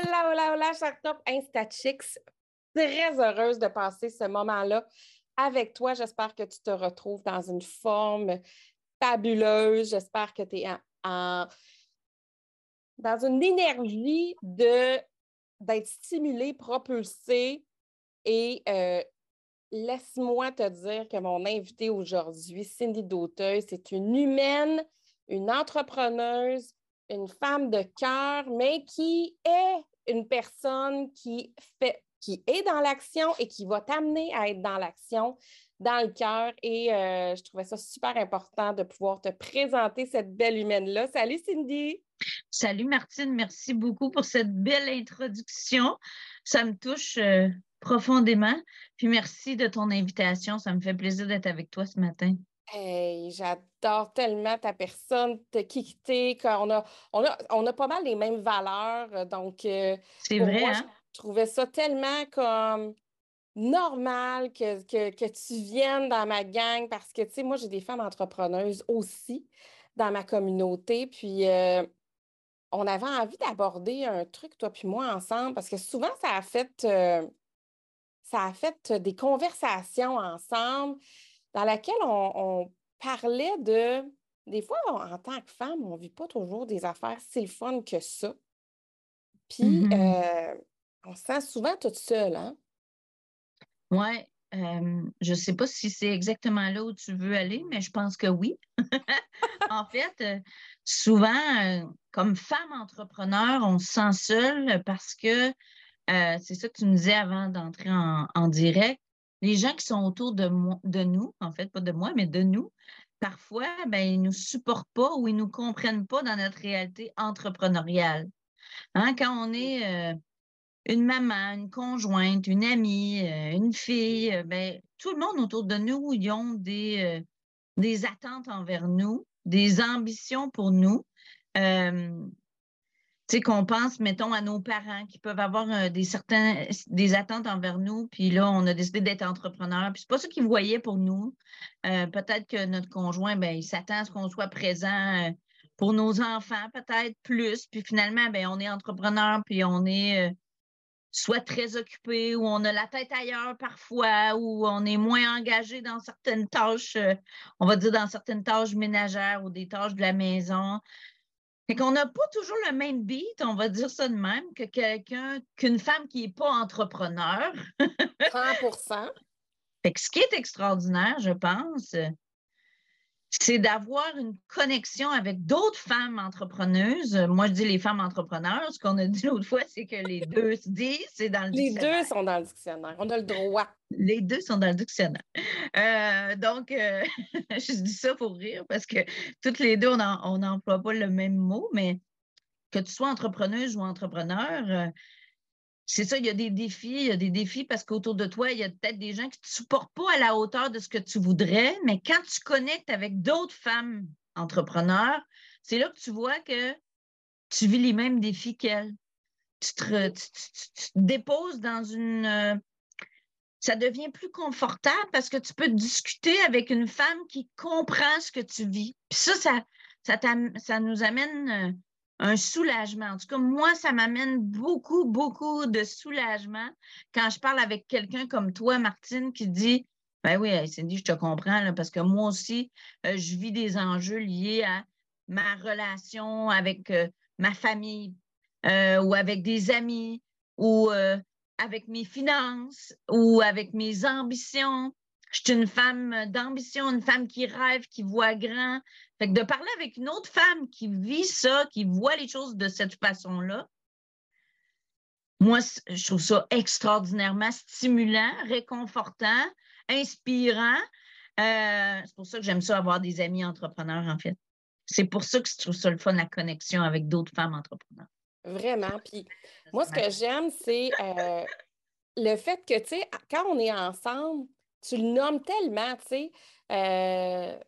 Hola, hola, hola, chaque top InstaChicks. Très heureuse de passer ce moment-là avec toi. J'espère que tu te retrouves dans une forme fabuleuse. J'espère que tu es en, dans une énergie de, d'être stimulé, propulsé. Et euh, laisse-moi te dire que mon invitée aujourd'hui, Cindy Dauteuil, c'est une humaine, une entrepreneuse, une femme de cœur, mais qui est une personne qui fait qui est dans l'action et qui va t'amener à être dans l'action, dans le cœur. Et euh, je trouvais ça super important de pouvoir te présenter cette belle humaine-là. Salut Cindy! Salut Martine, merci beaucoup pour cette belle introduction. Ça me touche euh, profondément. Puis merci de ton invitation. Ça me fait plaisir d'être avec toi ce matin. Hey, j'adore tellement ta personne, te quitter, qu'on a, on a, on a pas mal les mêmes valeurs. Euh, donc, euh, c'est vrai, hein? je trouvais ça tellement comme normal que, que, tu viennes dans ma gang parce que, tu sais, moi, j'ai des femmes entrepreneuses aussi dans ma communauté. Puis, euh, on avait envie d'aborder un truc, toi puis moi, ensemble, parce que souvent, ça a fait, ça a fait des conversations ensemble dans laquelle on, parlait de. Des fois, en tant que femme, on ne vit pas toujours des affaires si le fun que ça. Puis, mm-hmm. euh, on se sent souvent toute seule, hein? Oui. je ne sais pas si c'est exactement là où tu veux aller, mais je pense que oui. en fait, euh, souvent, euh, comme femme entrepreneur, on se sent seule parce que c'est ça que tu me disais avant d'entrer en direct les gens qui sont autour de, de nous, en fait, pas de moi, mais de nous, parfois, ben, ils ne nous supportent pas ou ils ne nous comprennent pas dans notre réalité entrepreneuriale. Hein, quand on est euh, une maman, une conjointe, une amie, euh, une fille, euh, ben, tout le monde autour de nous, ils ont des, des attentes envers nous, des ambitions pour nous sais, qu'on pense, mettons, à nos parents qui peuvent avoir euh, des certains, des attentes envers nous, puis là, on a décidé d'être entrepreneur, puis c'est pas ça qu'ils voyaient pour nous. Euh, peut-être que notre conjoint, ben, il s'attend à ce qu'on soit présent euh, pour nos enfants, peut-être plus, puis finalement, ben, on est entrepreneur, puis on est soit très occupé, ou on a la tête ailleurs parfois, ou on est moins engagé dans certaines tâches, on va dire dans certaines tâches ménagères ou des tâches de la maison. Fait qu'on n'a pas toujours le même beat, on va dire ça de même, que quelqu'un, qu'une femme qui n'est pas entrepreneur. 100% Fait que ce qui est extraordinaire, je pense, c'est d'avoir une connexion avec d'autres femmes entrepreneuses. Moi, je dis les femmes entrepreneurs. Ce qu'on a dit l'autre fois, c'est que les deux se disent, c'est dans le dictionnaire. Les deux sont dans le dictionnaire. On a le droit. Les deux sont dans le dictionnaire. Euh, donc, euh, je dis ça pour rire parce que toutes les deux, on n'emploie pas le même mot, mais que tu sois entrepreneuse ou entrepreneur, euh, c'est ça, il y a des défis, il y a des défis parce qu'autour de toi, il y a peut-être des gens qui ne te supportent pas à la hauteur de ce que tu voudrais, mais quand tu connectes avec d'autres femmes entrepreneurs, c'est là que tu vois que tu vis les mêmes défis qu'elles. Tu te, déposes dans une... Euh, ça devient plus confortable parce que tu peux discuter avec une femme qui comprend ce que tu vis. Puis ça, ça, ça, nous amène euh, un soulagement. En tout cas, moi, ça m'amène beaucoup, beaucoup de soulagement quand je parle avec quelqu'un comme toi, Martine, qui dit Ben oui, Cindy, je te comprends, parce que moi aussi, euh, je vis des enjeux liés à ma relation avec euh, ma famille euh, ou avec des amis ou avec mes finances ou avec mes ambitions. Je suis une femme d'ambition, une femme qui rêve, qui voit grand. Fait que de parler avec une autre femme qui vit ça, qui voit les choses de cette façon-là, moi, je trouve ça extraordinairement stimulant, réconfortant, inspirant. Euh, c'est pour ça que j'aime ça avoir des amis entrepreneurs, en fait. C'est pour ça que je trouve ça le fun, la connexion avec d'autres femmes entrepreneurs. Vraiment. Puis moi, ce que j'aime, c'est euh, le fait que, tu sais, quand on est ensemble, tu le nommes tellement, tu sais. Euh,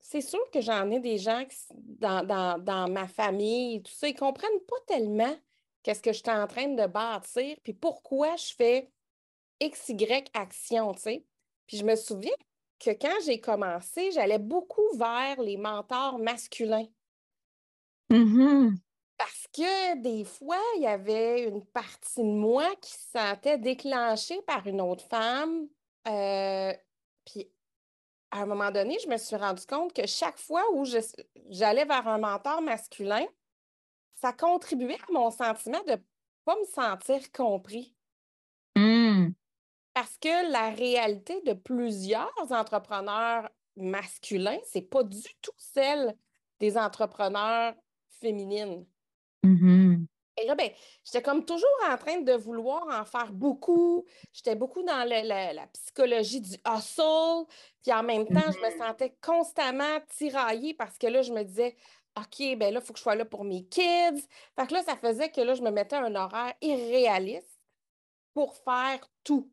c'est sûr que j'en ai des gens dans, ma famille, tout ça, ils ne comprennent pas tellement qu'est-ce que je suis en train de bâtir, puis pourquoi je fais X, Y action, tu sais. Puis je me souviens que quand j'ai commencé, j'allais beaucoup vers les mentors masculins. Mm-hmm. Parce que des fois, il y avait une partie de moi qui se sentait déclenchée par une autre femme. Euh, puis à un moment donné, je me suis rendu compte que chaque fois où j'allais vers un mentor masculin, ça contribuait à mon sentiment de ne pas me sentir compris. Mmh. Parce que la réalité de plusieurs entrepreneurs masculins, ce n'est pas du tout celle des entrepreneurs féminines. Mmh et là, ben, j'étais comme toujours en train de vouloir en faire beaucoup. J'étais beaucoup dans la, psychologie du hustle. Puis en même temps, je me mmh sentais constamment tiraillée parce que là, je me disais, OK, ben là, il faut que je sois là pour mes kids. Fait que là, ça faisait que là, je me mettais un horaire irréaliste pour faire tout.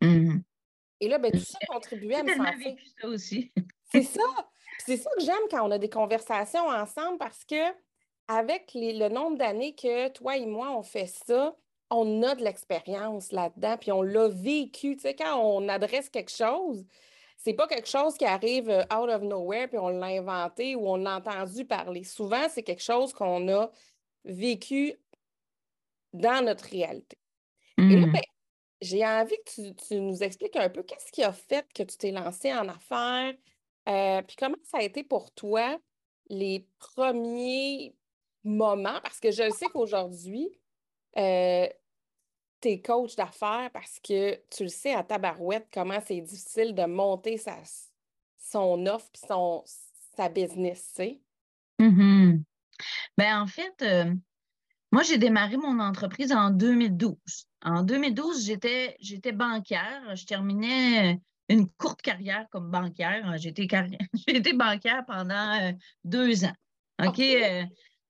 Mmh et là, ben, tout ça contribuait à me sentir. ça aussi. C'est ça. C'est ça que j'aime quand on a des conversations ensemble parce que avec le nombre d'années que toi et moi, on fait ça, on a de l'expérience là-dedans, puis on l'a vécu. Tu sais, quand on adresse quelque chose, c'est pas quelque chose qui arrive euh, out of nowhere, puis on l'a inventé ou on l'a entendu parler. Souvent, c'est quelque chose qu'on a vécu dans notre réalité. Et là, mmh. ben, j'ai envie que tu, nous expliques un peu qu'est-ce qui a fait que tu t'es lancé en affaires, euh, puis comment ça a été pour toi les premiers moment, parce que je sais qu'aujourd'hui, euh, tu es coach d'affaires parce que tu le sais à tabarouette comment c'est difficile de monter sa, son offre et son, sa business, tu sais. Mm-hmm. Ben, en fait, euh, moi, j'ai démarré mon entreprise en 2012. En 2012, j'étais, j'étais bancaire. Je terminais une courte carrière comme bancaire. J'étais, été bancaire pendant euh, deux ans. OK?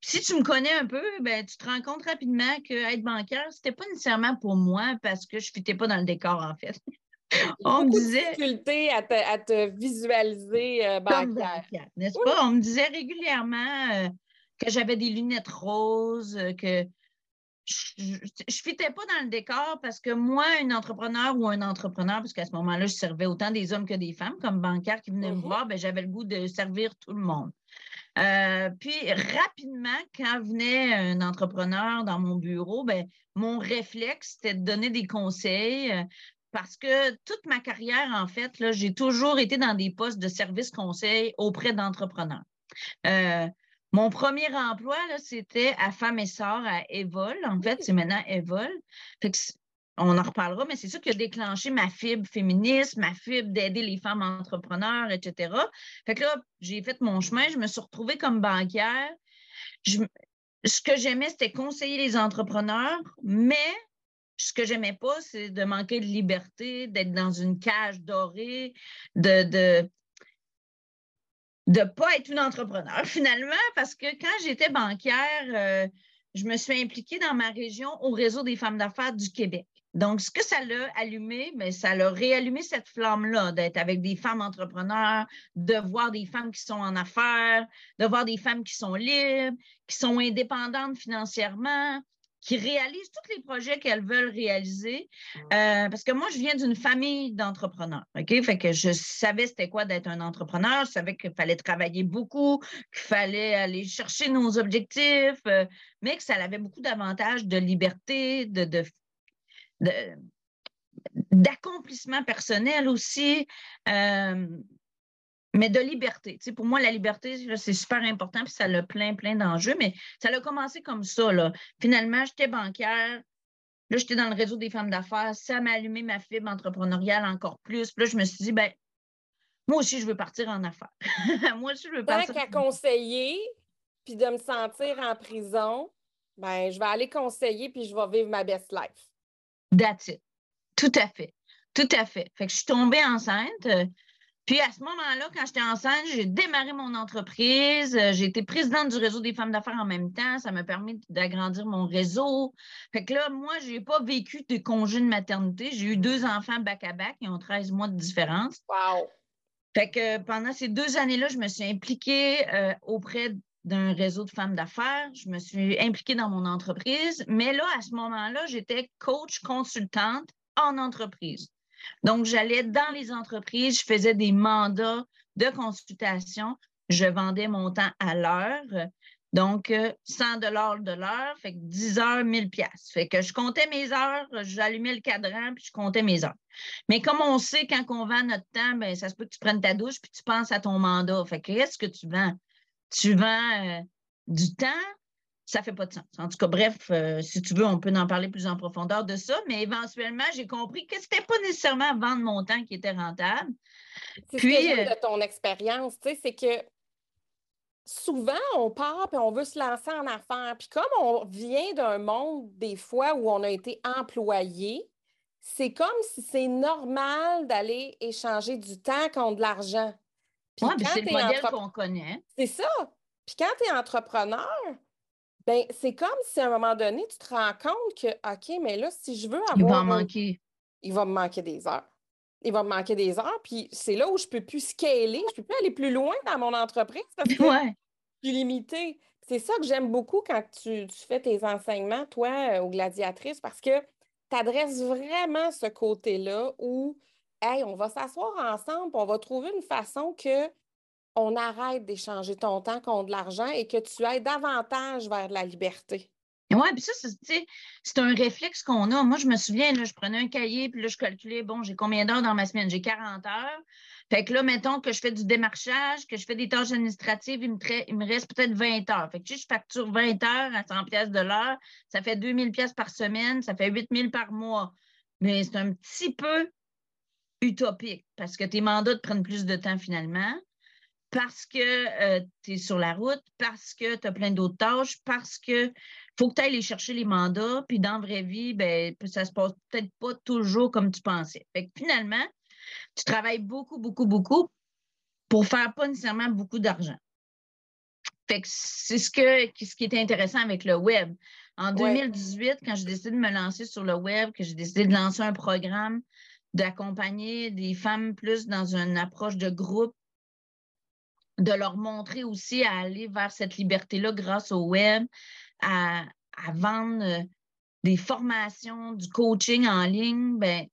Si tu me connais un peu, ben, tu te rends compte rapidement que être bancaire, c'était pas nécessairement pour moi parce que je ne pas dans le décor, en fait. On me disait. difficulté à te, à te visualiser euh, bancaire. N'est-ce pas? On me disait régulièrement euh, que j'avais des lunettes roses, euh, que je ne fitais pas dans le décor parce que moi, une entrepreneur ou un entrepreneur, parce qu'à ce moment-là, je servais autant des hommes que des femmes comme bancaire qui venaient me mm-hmm. voir, ben, j'avais le goût de servir tout le monde. Euh, puis rapidement, quand venait un entrepreneur dans mon bureau, ben, mon réflexe, c'était de donner des conseils. Euh, parce que toute ma carrière, en fait, j'ai toujours été dans des postes de service conseil auprès d'entrepreneurs. Euh, mon premier emploi, c'était à Femme et Sœur à Evol. En fait, c'est maintenant Evol on en reparlera, mais c'est ça qui a déclenché ma fibre féministe, ma fibre d'aider les femmes entrepreneurs, etc. Fait que là, j'ai fait mon chemin, je me suis retrouvée comme banquière. ce que j'aimais, c'était conseiller les entrepreneurs, mais ce que j'aimais pas, c'est de manquer de liberté, d'être dans une cage dorée, de, de de pas être une entrepreneur finalement, parce que quand j'étais banquière, euh, je me suis impliquée dans ma région au réseau des femmes d'affaires du Québec. Donc, ce que ça l'a allumé, mais ben, ça l'a réallumé cette flamme-là, d'être avec des femmes entrepreneurs, de voir des femmes qui sont en affaires, de voir des femmes qui sont libres, qui sont indépendantes financièrement, qui réalisent tous les projets qu'elles veulent réaliser. Euh, parce que moi, je viens d'une famille d'entrepreneurs. OK? Fait que je savais c'était quoi d'être un entrepreneur. Je savais qu'il fallait travailler beaucoup, qu'il fallait aller chercher nos objectifs, euh, mais que ça avait beaucoup d'avantages de liberté, de, de d'accomplissement personnel aussi, euh, mais de liberté. pour moi, la liberté, c'est super important, puis ça a plein, plein d'enjeux, mais ça a commencé comme ça. Là. Finalement, j'étais bancaire, là, j'étais dans le réseau des femmes d'affaires, ça m'a allumé ma fibre entrepreneuriale encore plus. Puis là, je me suis dit, ben, moi aussi, je veux partir en affaires. moi aussi, je veux partir. Tant qu'à conseiller, puis de me sentir en prison, ben, je vais aller conseiller, puis je vais vivre ma best life. That's it. Tout à fait. Tout à fait. Fait que je suis tombée enceinte. Euh, puis à ce moment-là, quand j'étais enceinte, j'ai démarré mon entreprise. Euh, j'ai été présidente du réseau des femmes d'affaires en même temps. Ça m'a permis d'agrandir mon réseau. Fait que là, moi, je n'ai pas vécu de congé de maternité. J'ai eu deux enfants back-à-back. Ils ont 13 mois de différence. Wow! Fait que pendant ces deux années-là, je me suis impliquée euh, auprès d'un réseau de femmes d'affaires. Je me suis impliquée dans mon entreprise. Mais là, à ce moment-là, j'étais coach consultante en entreprise. Donc, j'allais dans les entreprises, je faisais des mandats de consultation, je vendais mon temps à l'heure. Donc, 100 dollars de l'heure, fait que 10 heures, 1000 pièces. Fait que je comptais mes heures, j'allumais le cadran, puis je comptais mes heures. Mais comme on sait, quand on vend notre temps, ben, ça se peut que tu prennes ta douche, puis tu penses à ton mandat. Fait que qu'est-ce que tu vends? Tu vends euh, du temps, ça ne fait pas de sens. En tout cas, bref, euh, si tu veux, on peut en parler plus en profondeur de ça, mais éventuellement, j'ai compris que ce n'était pas nécessairement vendre mon temps qui était rentable. Puis, ce que euh, de ton expérience, tu sais, c'est que souvent, on part et on veut se lancer en affaires. Puis comme on vient d'un monde, des fois, où on a été employé, c'est comme si c'est normal d'aller échanger du temps contre de l'argent. C'est le modèle qu'on connaît. C'est ça. Puis quand tu es entrepreneur, ben c'est comme si à un moment donné, tu te rends compte que, OK, mais là, si je veux avoir... Il va manquer. Il va me manquer des heures il va me manquer des heures. Puis c'est là où je ne peux plus scaler, je ne peux plus aller plus loin dans mon entreprise parce que ouais. je suis limitée. C'est ça que j'aime beaucoup quand tu, fais tes enseignements, toi, euh, aux gladiatrices, parce que tu adresses vraiment ce côté-là où, hey, on va s'asseoir ensemble, on va trouver une façon que on arrête d'échanger ton temps contre de l'argent et que tu ailles davantage vers la liberté. Oui, puis ça, c'est un réflexe qu'on a. Moi, je me souviens, là, je prenais un cahier, puis là, je calculais, bon, j'ai combien d'heures dans ma semaine? J'ai 40 heures. Fait que là, mettons que je fais du démarchage, que je fais des tâches administratives, il me, reste peut-être 20 heures. Fait que si je facture 20 heures à 100 pièces de l'heure, ça fait 2000 pièces par semaine, ça fait 8000 par mois. Mais c'est un petit peu utopique parce que tes mandats te prennent plus de temps finalement parce que euh, tu es sur la route, parce que tu as plein d'autres tâches, parce que faut que tu ailles les chercher les mandats, puis dans la vraie vie, ben, ça se passe peut-être pas toujours comme tu pensais. Fait que finalement, tu travailles beaucoup, beaucoup, beaucoup pour faire pas nécessairement beaucoup d'argent. Fait que c'est ce, que, ce qui est intéressant avec le web. En 2018, quand j'ai décidé de me lancer sur le web, que j'ai décidé de lancer un programme d'accompagner des femmes plus dans une approche de groupe, de leur montrer aussi à aller vers cette liberté-là grâce au web, à, vendre euh, des formations, du coaching en ligne, ben,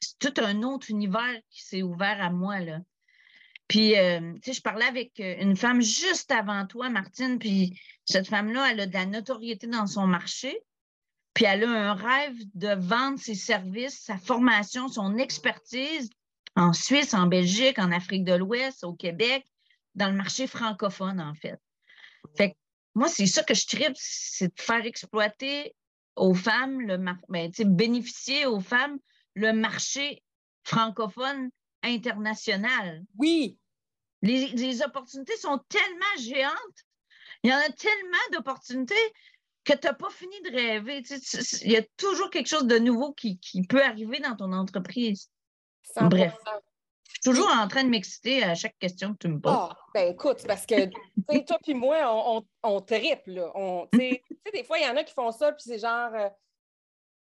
c'est tout un autre univers qui s'est ouvert à moi. Là. Puis, euh, tu sais, je parlais avec euh, une femme juste avant toi, Martine, puis cette femme-là, elle a de la notoriété dans son marché, puis elle a un rêve de vendre ses services, sa formation, son expertise en Suisse, en Belgique, en Afrique de l'Ouest, au Québec, dans le marché francophone, en fait. Fait que moi, c'est ça que je tripe, c'est de faire exploiter aux femmes, le ben, bénéficier aux femmes le marché francophone international. Oui. Les, opportunités sont tellement géantes. Il y en a tellement d'opportunités que tu n'as pas fini de rêver. il y a toujours quelque chose de nouveau qui, peut arriver dans ton entreprise. Bref toujours en train de m'exciter à chaque question que tu me poses. Ah, ben écoute, parce que toi puis moi, on, on, triple. Tu sais, des fois, il y en a qui font ça, puis c'est genre, euh,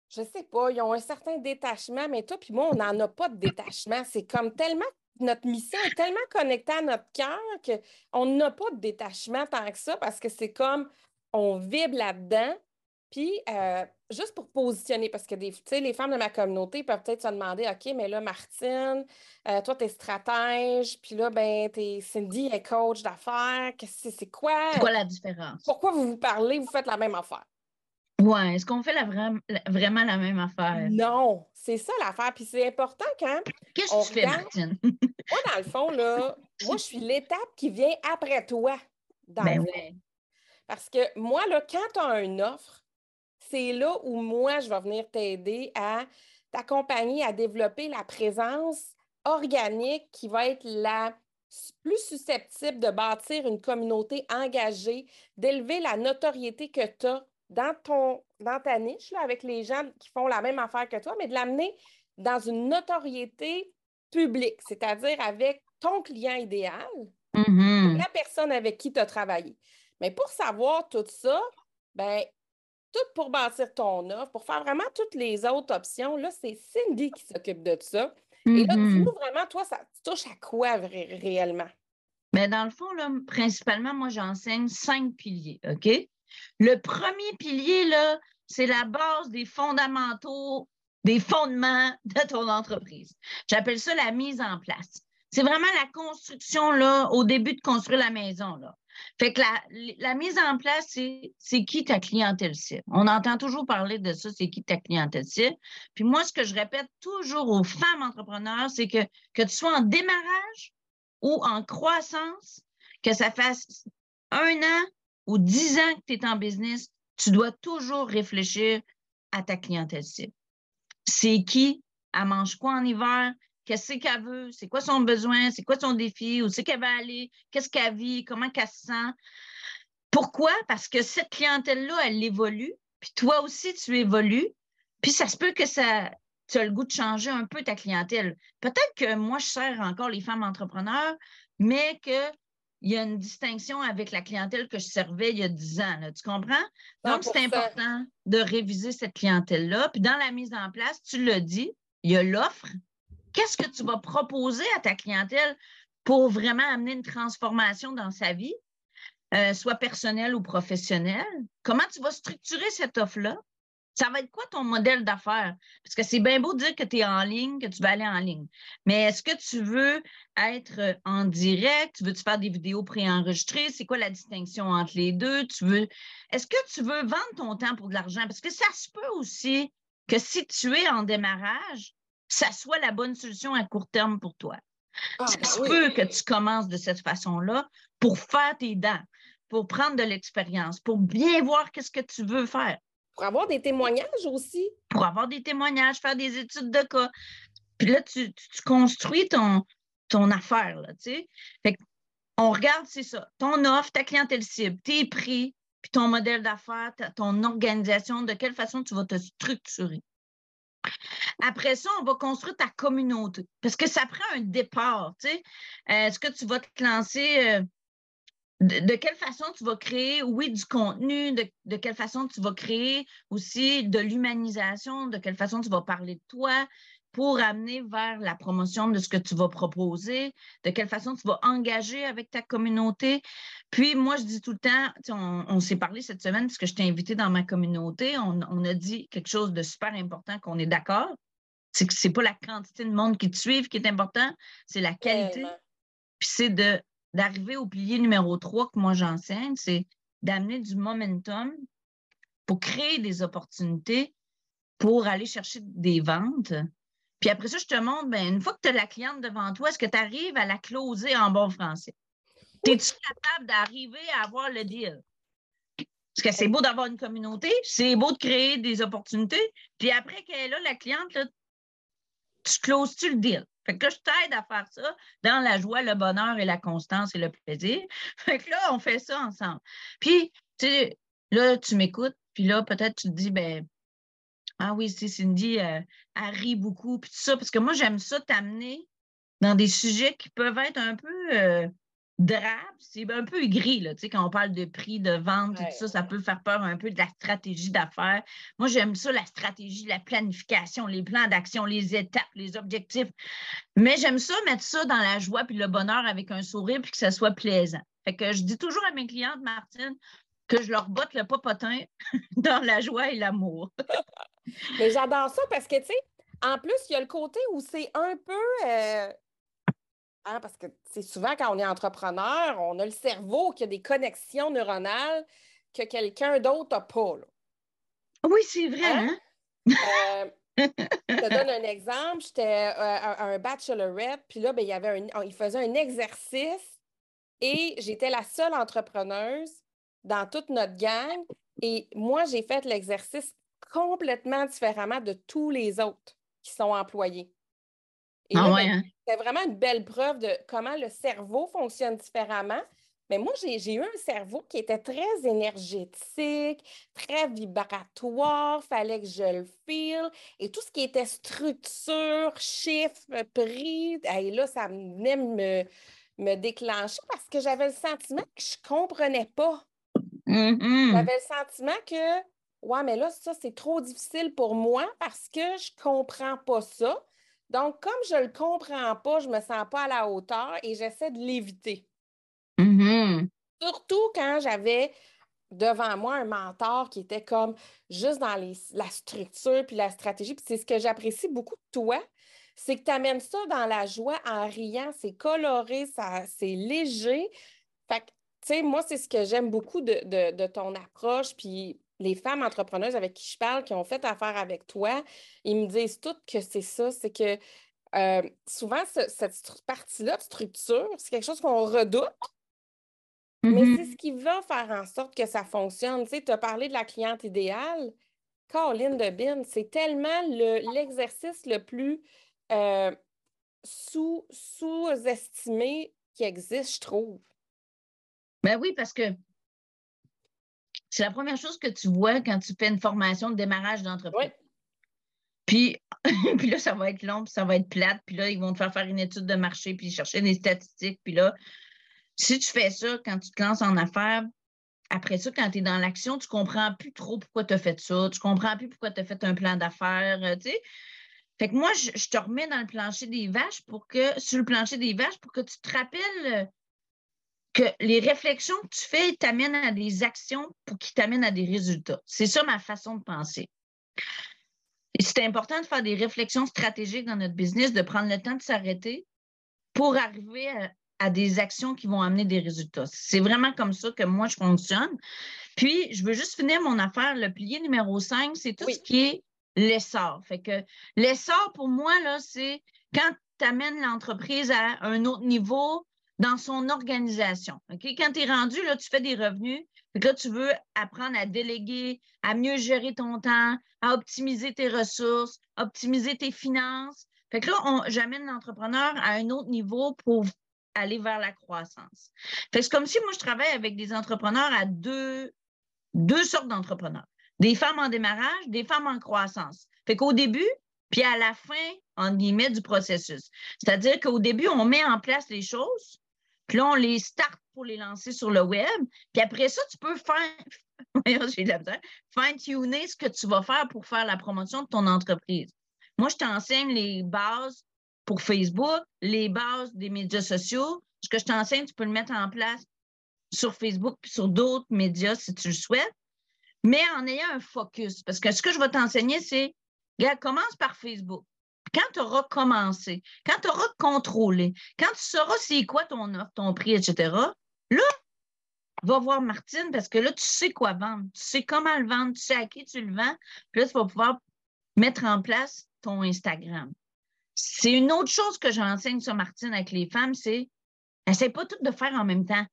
je sais pas, ils ont un certain détachement, mais toi puis moi, on n'en a pas de détachement. C'est comme tellement, notre mission est tellement connectée à notre cœur qu'on n'a pas de détachement tant que ça, parce que c'est comme, on vibre là-dedans. Puis, euh, juste pour positionner, parce que des, les femmes de ma communauté peuvent peut-être se demander OK, mais là, Martine, euh, toi, tu es stratège, puis là, ben, es, Cindy est coach d'affaires. C'est quoi? C'est quoi la différence? Pourquoi vous vous parlez, vous faites la même affaire? Oui, est-ce qu'on fait la vraiment la même affaire? Non, c'est ça l'affaire. Puis c'est important quand. Qu'est-ce que tu fais, Martine? moi, dans le fond, là, moi, je suis l'étape qui vient après toi. Dans ben Parce que moi, là, quand tu as une offre, c'est là où moi, je vais venir t'aider à t'accompagner à développer la présence organique qui va être la plus susceptible de bâtir une communauté engagée, d'élever la notoriété que tu as dans, ton, dans ta niche avec les gens qui font la même affaire que toi, mais de l'amener dans une notoriété publique, c'est-à-dire avec ton client idéal, mm-hmm. la personne avec qui tu as travaillé. Mais pour savoir tout ça, ben, tout pour bâtir ton offre, pour faire vraiment toutes les autres options, là, c'est Cindy qui s'occupe de ça. Et là, mm-hmm. dis-nous vraiment, toi, ça touche à quoi réellement? Mais dans le fond, là, principalement, moi, j'enseigne cinq piliers, OK? Le premier pilier, là, c'est la base des fondamentaux, des fondements de ton entreprise. J'appelle ça la mise en place. C'est vraiment la construction, là, au début de construire la maison, là. Fait que la, mise en place, c'est, c'est qui ta clientèle cible? On entend toujours parler de ça, c'est qui ta clientèle cible? Puis moi, ce que je répète toujours aux femmes entrepreneurs, c'est que, que tu sois en démarrage ou en croissance, que ça fasse un an ou dix ans que tu es en business, tu dois toujours réfléchir à ta clientèle cible. C'est qui? Elle mange quoi en hiver? Qu'est-ce qu'elle veut? C'est quoi son besoin? C'est quoi son défi? Où c'est qu'elle va aller? Qu'est-ce qu'elle vit? Comment qu'elle se sent? Pourquoi? Parce que cette clientèle-là, elle évolue. Puis toi aussi, tu évolues. Puis ça se peut que ça, tu as le goût de changer un peu ta clientèle. Peut-être que moi, je sers encore les femmes entrepreneurs, mais qu'il y a une distinction avec la clientèle que je servais il y a 10 ans. tu comprends? Donc, c'est important de réviser cette clientèle-là. Puis dans la mise en place, tu l'as dit, il y a l'offre. Qu'est-ce que tu vas proposer à ta clientèle pour vraiment amener une transformation dans sa vie, euh, soit personnelle ou professionnelle? Comment tu vas structurer cette offre-là? Ça va être quoi ton modèle d'affaires? Parce que c'est bien beau de dire que tu es en ligne, que tu vas aller en ligne. Mais est-ce que tu veux être en direct? Veux-tu faire des vidéos préenregistrées? C'est quoi la distinction entre les deux? Tu veux. Est-ce que tu veux vendre ton temps pour de l'argent? Parce que ça se peut aussi que si tu es en démarrage, ça soit la bonne solution à court terme pour toi. Ah, ça ben se peut que tu commences de cette façon-là pour faire tes dents, pour prendre de l'expérience, pour bien voir qu'est-ce que tu veux faire. Pour avoir des témoignages aussi. Pour avoir des témoignages, faire des études de cas. Puis là, tu, construis ton, ton affaire, là, tu sais. Fait on regarde, c'est ça, ton offre, ta clientèle cible, tes prix, puis ton modèle d'affaires, ton organisation, de quelle façon tu vas te structurer. Après ça, on va construire ta communauté parce que ça prend un départ. Sais. Est-ce que tu vas te lancer euh, de, quelle façon tu vas créer, oui, du contenu, de, quelle façon tu vas créer aussi de l'humanisation, de quelle façon tu vas parler de toi pour amener vers la promotion de ce que tu vas proposer, de quelle façon tu vas engager avec ta communauté. Puis moi, je dis tout le temps, on, s'est parlé cette semaine parce que je t'ai invité dans ma communauté, on, a dit quelque chose de super important qu'on est d'accord, c'est que ce n'est pas la quantité de monde qui te suivent qui est important, c'est la qualité. Puis c'est de d'arriver au pilier numéro 3 que moi j'enseigne, c'est d'amener du momentum pour créer des opportunités pour aller chercher des ventes. Puis après ça, je te montre, ben, une fois que tu as la cliente devant toi, est-ce que tu arrives à la closer en bon français? Es-tu capable d'arriver à avoir le deal? Parce que c'est beau d'avoir une communauté, c'est beau de créer des opportunités. Puis après qu'elle là, la cliente, tu closes-tu le deal? Fait que là, je t'aide à faire ça dans la joie, le bonheur et la constance et le plaisir. Fait que là, on fait ça ensemble. Puis, tu sais, là, tu m'écoutes, puis là, peut-être tu te dis, ben, ah oui, c'est Cindy, euh, elle rit beaucoup, puis tout ça, parce que moi, j'aime ça t'amener dans des sujets qui peuvent être un peu euh, drabe, c'est un peu gris, là, tu sais, quand on parle de prix, de vente, et tout ça, ça peut faire peur un peu de la stratégie d'affaires. Moi, j'aime ça, la stratégie, la planification, les plans d'action, les étapes, les objectifs. Mais j'aime ça, mettre ça dans la joie puis le bonheur avec un sourire puis que ça soit plaisant. Fait que je dis toujours à mes clientes, Martine, que je leur botte le popotin dans la joie et l'amour. Mais j'adore ça parce que, tu sais, en plus, il y a le côté où c'est un peu euh, Hein, parce que c'est souvent quand on est entrepreneur, on a le cerveau qui a des connexions neuronales que quelqu'un d'autre n'a pas. Oui, c'est vrai. Hein? hein? Euh, je te donne un exemple. J'étais euh, à un bachelorette, puis là, ben, il, y avait un, il faisait un exercice et j'étais la seule entrepreneuse dans toute notre gang. Et moi, j'ai fait l'exercice complètement différemment de tous les autres qui sont employés. ah ouais, ben, hein? c'est vraiment une belle preuve de comment le cerveau fonctionne différemment. Mais moi, j'ai eu un cerveau qui était très énergétique, très vibratoire, fallait que je le file. Et tout ce qui était structure, chiffre, prix, et là, ça venait me, me déclencher parce que j'avais le sentiment que je ne comprenais pas. Mm-hmm. J'avais le sentiment que, ouais, mais là, ça, c'est trop difficile pour moi parce que je ne comprends pas ça. Donc, comme je ne le comprends pas, je ne me sens pas à la hauteur et j'essaie de l'éviter. Mm-hmm. Surtout quand j'avais devant moi un mentor qui était comme juste dans la structure puis la stratégie. Puis c'est ce que j'apprécie beaucoup de toi, c'est que tu amènes ça dans la joie en riant. C'est coloré, c'est léger. Fait tu sais, moi, c'est ce que j'aime beaucoup de, ton approche. Puis les femmes entrepreneuses avec qui je parle, qui ont fait affaire avec toi, ils me disent toutes que c'est ça. C'est que euh, souvent, cette partie-là de structure, c'est quelque chose qu'on redoute. Mais c'est Mm-hmm. ce qui va faire en sorte que ça fonctionne. Tu sais, tu as parlé de la cliente idéale. Caroline de Bin, c'est tellement l'exercice le, plus euh, sous, sous-estimé qui existe, je trouve. Ben oui, parce que c'est la première chose que tu vois quand tu fais une formation de démarrage d'entreprise. Oui. Puis, puis là, ça va être long, puis ça va être plate, puis là, ils vont te faire faire une étude de marché, puis chercher des statistiques, puis là, si tu fais ça quand tu te lances en affaires, après ça, quand tu es dans l'action, tu comprends plus trop pourquoi tu as fait ça, tu comprends plus pourquoi tu as fait un plan d'affaires, euh, tu sais. Fait que moi, je, je, te remets dans le plancher des vaches pour que, sur le plancher des vaches, pour que tu te rappelles que les réflexions que tu fais t'amènent à des actions pour qu'ils t'amènent à des résultats. C'est ça ma façon de penser. C'est important de faire des réflexions stratégiques dans notre business, de prendre le temps de s'arrêter pour arriver à, à, des actions qui vont amener des résultats. C'est vraiment comme ça que moi, je fonctionne. Puis, je veux juste finir mon affaire. Le pilier numéro 5, c'est tout oui. ce qui est l'essor. Fait que l'essor, pour moi, là, c'est quand tu amènes l'entreprise à un autre niveau dans son organisation. Quand tu es rendu, là, tu fais des revenus. Que là, tu veux apprendre à déléguer, à mieux gérer ton temps, à optimiser tes ressources, optimiser tes finances. Fait que là, j'amène l'entrepreneur à un autre niveau pour aller vers la croissance. C'est comme si moi, je travaille avec des entrepreneurs à deux, deux sortes d'entrepreneurs. Des femmes en démarrage, des femmes en croissance. Fait qu'au début, puis à la fin, en guillemets, du processus. C'est-à-dire qu'au début, on met en place les choses, puis là, on les start pour les lancer sur le web. Puis après ça, tu peux faire, j'ai fine-tuner ce que tu vas faire pour faire la promotion de ton entreprise. Moi, je t'enseigne les bases pour Facebook, les bases des médias sociaux. Ce que je t'enseigne, tu peux le mettre en place sur Facebook puis sur d'autres médias si tu le souhaites, mais en ayant un focus. Parce que ce que je vais t'enseigner, c'est, regarde, commence par Facebook. Quand tu auras commencé, quand tu auras contrôlé, quand tu sauras c'est quoi ton offre, ton prix, etc., là, va voir Martine parce que là, tu sais quoi vendre, tu sais comment le vendre, tu sais à qui tu le vends, puis là, tu vas pouvoir mettre en place ton Instagram. C'est une autre chose que j'enseigne sur Martine avec les femmes, c'est essaie pas tout de faire en même temps.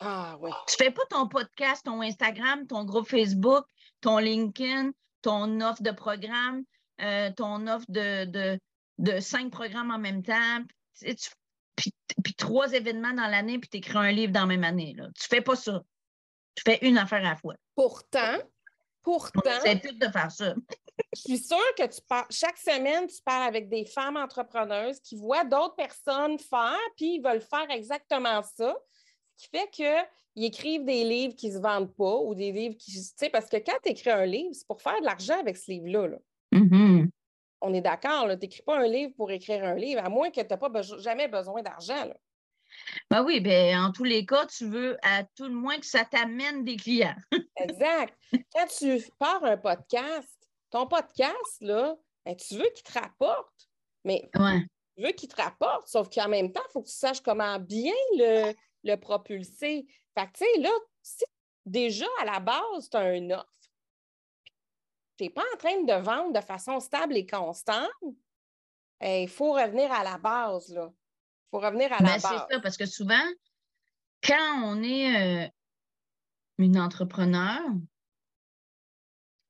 Ah oui. Tu fais pas ton podcast, ton Instagram, ton groupe Facebook, ton LinkedIn, ton offre de programme, euh, ton offre de, de, de, cinq programmes en même temps, tu, puis, puis, trois événements dans l'année, puis tu écris un livre dans la même année. Là. Tu fais pas ça. Tu fais une affaire à la fois. Pourtant, pourtant. C'est tout de faire ça. je suis sûre que tu parles, chaque semaine, tu parles avec des femmes entrepreneuses qui voient d'autres personnes faire, puis ils veulent faire exactement ça. Ce qui fait qu'ils écrivent des livres qui ne se vendent pas ou des livres qui. Tu sais, parce que quand tu écris un livre, c'est pour faire de l'argent avec ce livre-là. Là. Mm -hmm. On est d'accord, tu n'écris pas un livre pour écrire un livre, à moins que tu n'aies pas be jamais besoin d'argent. Ben oui, ben, en tous les cas, tu veux à tout le moins que ça t'amène des clients. exact. Quand tu pars un podcast, ton podcast, là, ben, tu veux qu'il te rapporte, mais ouais. tu veux qu'il te rapporte, sauf qu'en même temps, il faut que tu saches comment bien le, le propulser. Fait que, tu sais, là, si déjà à la base, tu as un offre, tu n'es pas en train de vendre de façon stable et constante, il faut revenir à la base. Il faut revenir à la ben, base. C'est ça, parce que souvent, quand on est euh, une entrepreneur,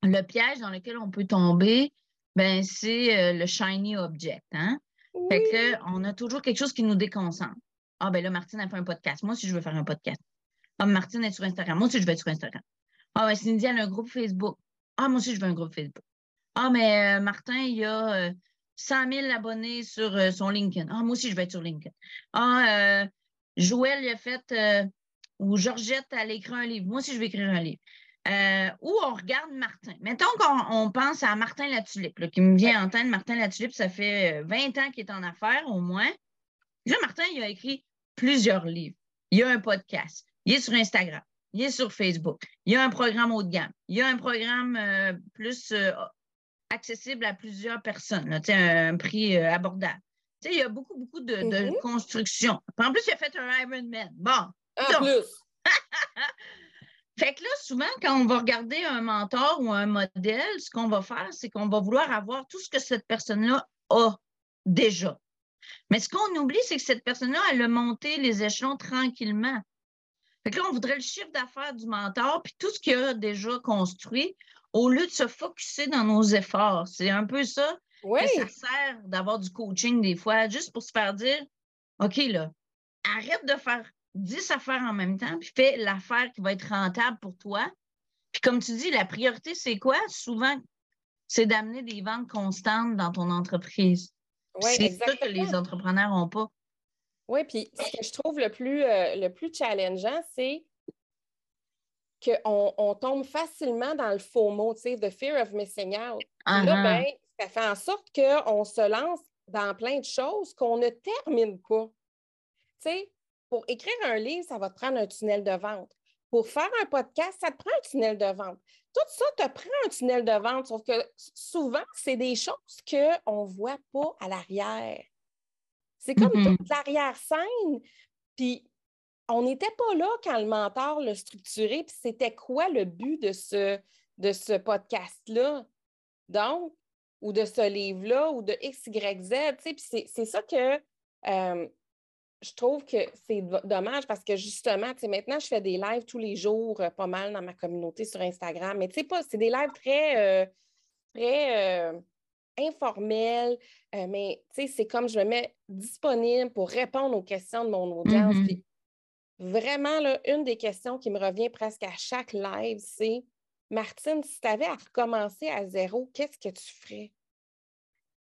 le piège dans lequel on peut tomber, ben, c'est euh, le shiny object. Hein? Oui. Fait que, on a toujours quelque chose qui nous déconcentre. Ah, ben là, Martine a fait un podcast. Moi aussi, je veux faire un podcast. Ah, Martine est sur Instagram. Moi aussi, je vais être sur Instagram. Ah, ben, Cindy, elle a un groupe Facebook. Ah, moi aussi, je veux un groupe Facebook. Ah, mais euh, Martin, il a euh, 100 000 abonnés sur euh, son LinkedIn. Ah, moi aussi, je vais être sur LinkedIn. Ah, Joël, il a fait, ou Georgette, elle a écrit un livre. Moi aussi, je vais écrire un livre. Euh, ou on regarde Martin. Mettons qu'on on pense à Martin Latulippe, qui me vient en tête. Martin Latulippe, ça fait 20 ans qu'il est en affaires, au moins. Là, Martin, il a écrit plusieurs livres. Il a un podcast. Il est sur Instagram. Il est sur Facebook. Il y a un programme haut de gamme. Il y a un programme euh, plus euh, accessible à plusieurs personnes, là, un, un prix euh, abordable. il y a beaucoup, beaucoup de, mm -hmm. de construction. En plus, il a fait un Ironman. Bon. En donc, plus. fait que là, souvent, quand on va regarder un mentor ou un modèle, ce qu'on va faire, c'est qu'on va vouloir avoir tout ce que cette personne-là a déjà. Mais ce qu'on oublie, c'est que cette personne-là, elle a monté les échelons tranquillement. Fait que là, on voudrait le chiffre d'affaires du mentor, puis tout ce qu'il a déjà construit, au lieu de se focuser dans nos efforts. C'est un peu ça Oui. que ça sert d'avoir du coaching des fois, juste pour se faire dire OK, là, arrête de faire 10 affaires en même temps, puis fais l'affaire qui va être rentable pour toi. Puis comme tu dis, la priorité, c'est quoi? Souvent, c'est d'amener des ventes constantes dans ton entreprise. Oui, c'est ça que les entrepreneurs n'ont pas. Oui, puis ce que je trouve le plus, euh, le plus challengeant, c'est qu'on on tombe facilement dans le faux mot, tu sais, the fear of missing out. Là, ah. ben, ça fait en sorte qu'on se lance dans plein de choses qu'on ne termine pas. Tu sais, pour écrire un livre, ça va te prendre un tunnel de vente. Pour faire un podcast, ça te prend un tunnel de vente. Tout ça te prend un tunnel de vente, sauf que souvent, c'est des choses qu'on ne voit pas à l'arrière. C'est comme toute l'arrière-scène. Puis, on n'était pas là quand le mentor l'a structuré. Puis, c'était quoi le but de ce, de ce podcast-là? Donc, ou de ce livre-là, ou de X, Y, Z. tu sais. Puis, c'est- ça que euh, je trouve que c'est do- dommage parce que justement, tu sais, maintenant, je fais des lives tous les jours, euh, pas mal dans ma communauté sur Instagram. Mais tu sais, pas, c'est des lives très, euh, très euh, informels. euh, mais c'est comme je me mets disponible pour répondre aux questions de mon audience. Mhm. Puis vraiment, là, une des questions qui me revient presque à chaque live, c'est Martine, si tu avais à recommencer à zéro, qu'est-ce que tu ferais?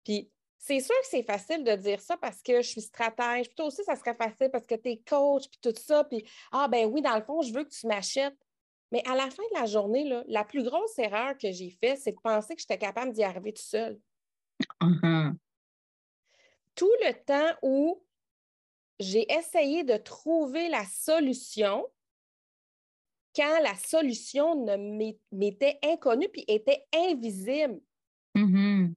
Puis c'est sûr que c'est facile de dire ça parce que je suis stratège. Puis toi aussi, ça serait facile parce que tu es coach, puis tout ça. Puis, ah, ben oui, dans le fond, je veux que tu m'achètes. Mais à la fin de la journée, là, la plus grosse erreur que j'ai faite, c'est de penser que j'étais capable d'y arriver tout seul. Mhm. Tout le temps où j'ai essayé de trouver la solution quand la solution m'était inconnue puis était invisible. Mhm.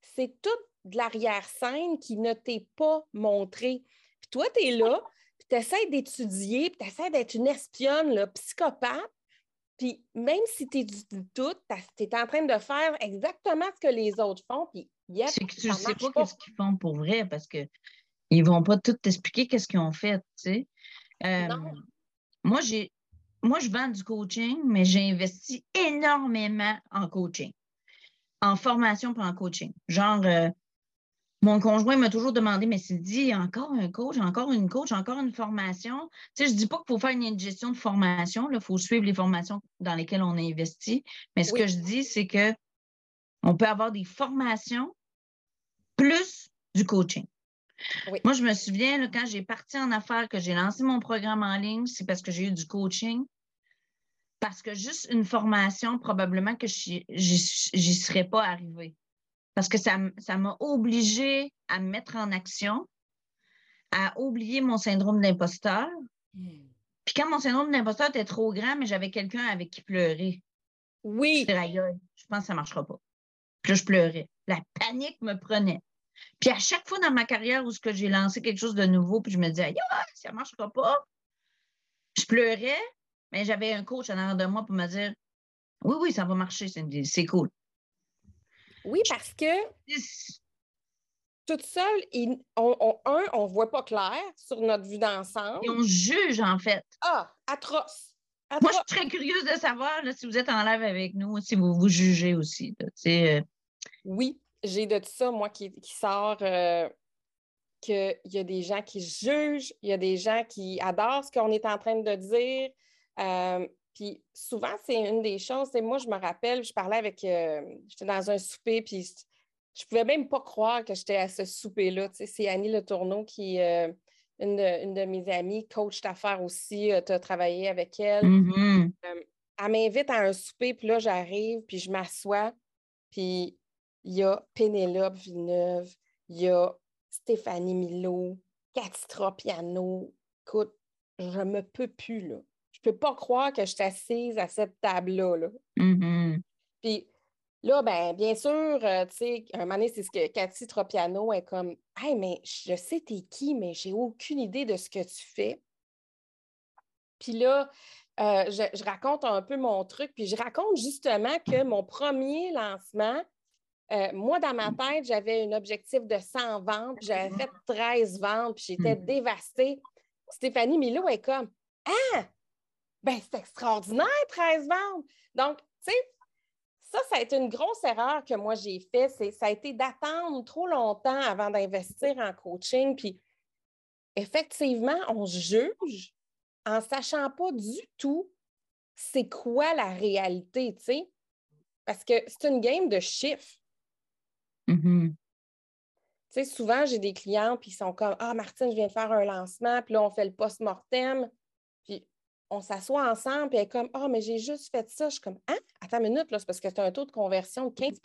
c'est toute de l'arrière-scène qui ne t'est pas montré. Puis toi, tu es là, puis tu essaies d'étudier, puis tu essaies d'être une espionne, là, psychopathe. Puis même si tu es du tout, tu es en train de faire exactement ce que les autres font, puis yep, C'est que tu ne sais pas pas. qu'est-ce qu'ils font pour vrai parce qu'ils ne vont pas tout t'expliquer qu'est-ce qu'ils ont fait, tu sais. Euh, Non. moi, j'ai moi, je vends du coaching, mais j'ai investi énormément en coaching, en formation pour en coaching. Genre, euh, mon conjoint m'a toujours demandé, mais c'est dit, encore un coach, encore une coach, encore une formation. Tu sais, je ne dis pas qu'il faut faire une gestion de formation, il faut suivre les formations dans lesquelles on a investi. Mais ce Oui. que je dis, c'est que on peut avoir des formations plus du coaching. Oui. Moi, je me souviens, là, quand j'ai parti en affaires, que j'ai lancé mon programme en ligne, c'est parce que j'ai eu du coaching. Parce que juste une formation, probablement que j'y n'y serais pas arrivée. Parce que ça, m'a obligée à me mettre en action, à oublier mon syndrome d'imposteur. Puis quand mon syndrome d'imposteur était trop grand, mais j'avais quelqu'un avec qui pleurer. Oui, Je je pense que ça ne marchera pas. Puis là, je pleurais. La panique me prenait. Puis à chaque fois dans ma carrière où j'ai lancé quelque chose de nouveau, puis je me disais, aïe, ça ne marchera pas, je pleurais, mais j'avais un coach en arrière de moi pour me dire, oui, oui, ça va marcher, c'est cool. Oui, parce que toute seule, on, on- un, on ne voit pas clair sur notre vue d'ensemble. Et on juge, en fait. Ah, atroce. Moi, je suis très curieuse de savoir là, si vous êtes en live avec nous, si vous vous jugez aussi. là. Euh, Oui, j'ai de tout ça, moi, qui, qui sort euh, qu'il y a des gens qui jugent, il y a des gens qui adorent ce qu'on est en train de dire. Euh, puis souvent, c'est une des choses, c'est moi, je me rappelle, je parlais avec, euh, j'étais dans un souper, puis je pouvais même pas croire que j'étais à ce souper-là. C'est Annie Le Tourneau qui, euh, une, de, une de mes amies, coach d'affaires aussi, tu as travaillé avec elle mhm. elle m'invite à un souper, puis là, j'arrive, puis je m'assois, puis il y a Pénélope Villeneuve, il y a Stéphanie Milo, Cathy Tropiano. Écoute, je me peux plus, là. Je peux pas croire que je suis assise à cette table-là, là. Mhm. Puis là, ben, bien sûr, euh, tu sais, un moment donné, c'est ce que Cathy Tropiano est comme Hey, mais je sais t'es qui, mais j'ai aucune idée de ce que tu fais. Puis là, euh, je, raconte un peu mon truc, puis je raconte justement que mon premier lancement, euh, moi, dans ma tête, j'avais un objectif de 100 ventes, j'avais fait 13 ventes, puis j'étais hmm. dévastée. Stéphanie Milo est comme Ah! Ben, c'est extraordinaire, 13 ventes. Donc, tu sais, ça, ça a été une grosse erreur que moi j'ai fait. Ça a été d'attendre trop longtemps avant d'investir en coaching. Puis, effectivement, on se juge en sachant pas du tout c'est quoi la réalité, tu sais. Parce que c'est une game de chiffres. Mm-hmm. Tu sais, souvent, j'ai des clients, puis ils sont comme Ah, Martine, je viens de faire un lancement, puis là, on fait le post-mortem. Puis on s'assoit ensemble, puis elle est comme Ah, mais j'ai juste fait ça. Je suis comme Hein? Attends une minute, là, c'est parce que tu as un taux de conversion de 15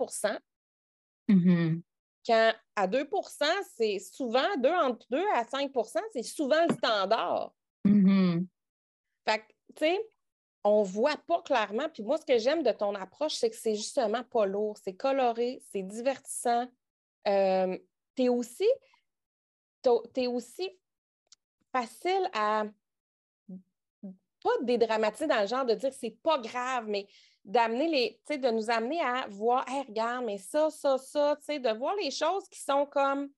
mm-hmm. Quand à 2% c'est souvent, 2 entre 2 à 5% c'est souvent le standard. Mm-hmm. Fait que, tu sais, on voit pas clairement. Puis moi, ce que j'aime de ton approche, c'est que c'est justement pas lourd, c'est coloré, c'est divertissant. Euh, tu es aussi, es aussi facile à pas dédramatiser dans le genre de dire c'est pas grave, mais d'amener les, tu sais, de nous amener à voir, hey, regarde, mais ça, ça, ça, tu sais, de voir les choses qui sont comme,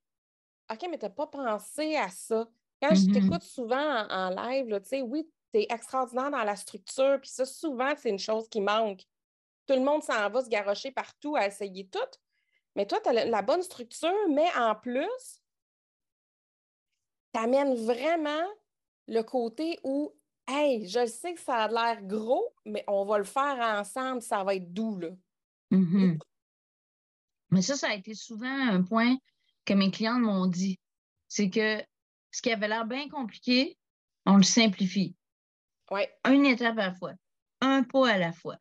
OK, mais tu n'as pas pensé à ça. Quand je mm-hmm. t'écoute souvent en, live, tu sais, oui, c'est extraordinaire dans la structure. Puis ça, souvent, c'est une chose qui manque. Tout le monde s'en va se garrocher partout à essayer tout. Mais toi, tu as la bonne structure, mais en plus, tu amènes vraiment le côté où, hey, je sais que ça a l'air gros, mais on va le faire ensemble, ça va être doux. Là. Mm-hmm. Mais ça, ça a été souvent un point que mes clients m'ont dit. C'est que ce qui avait l'air bien compliqué, on le simplifie. Une étape à la fois, un pas à la fois.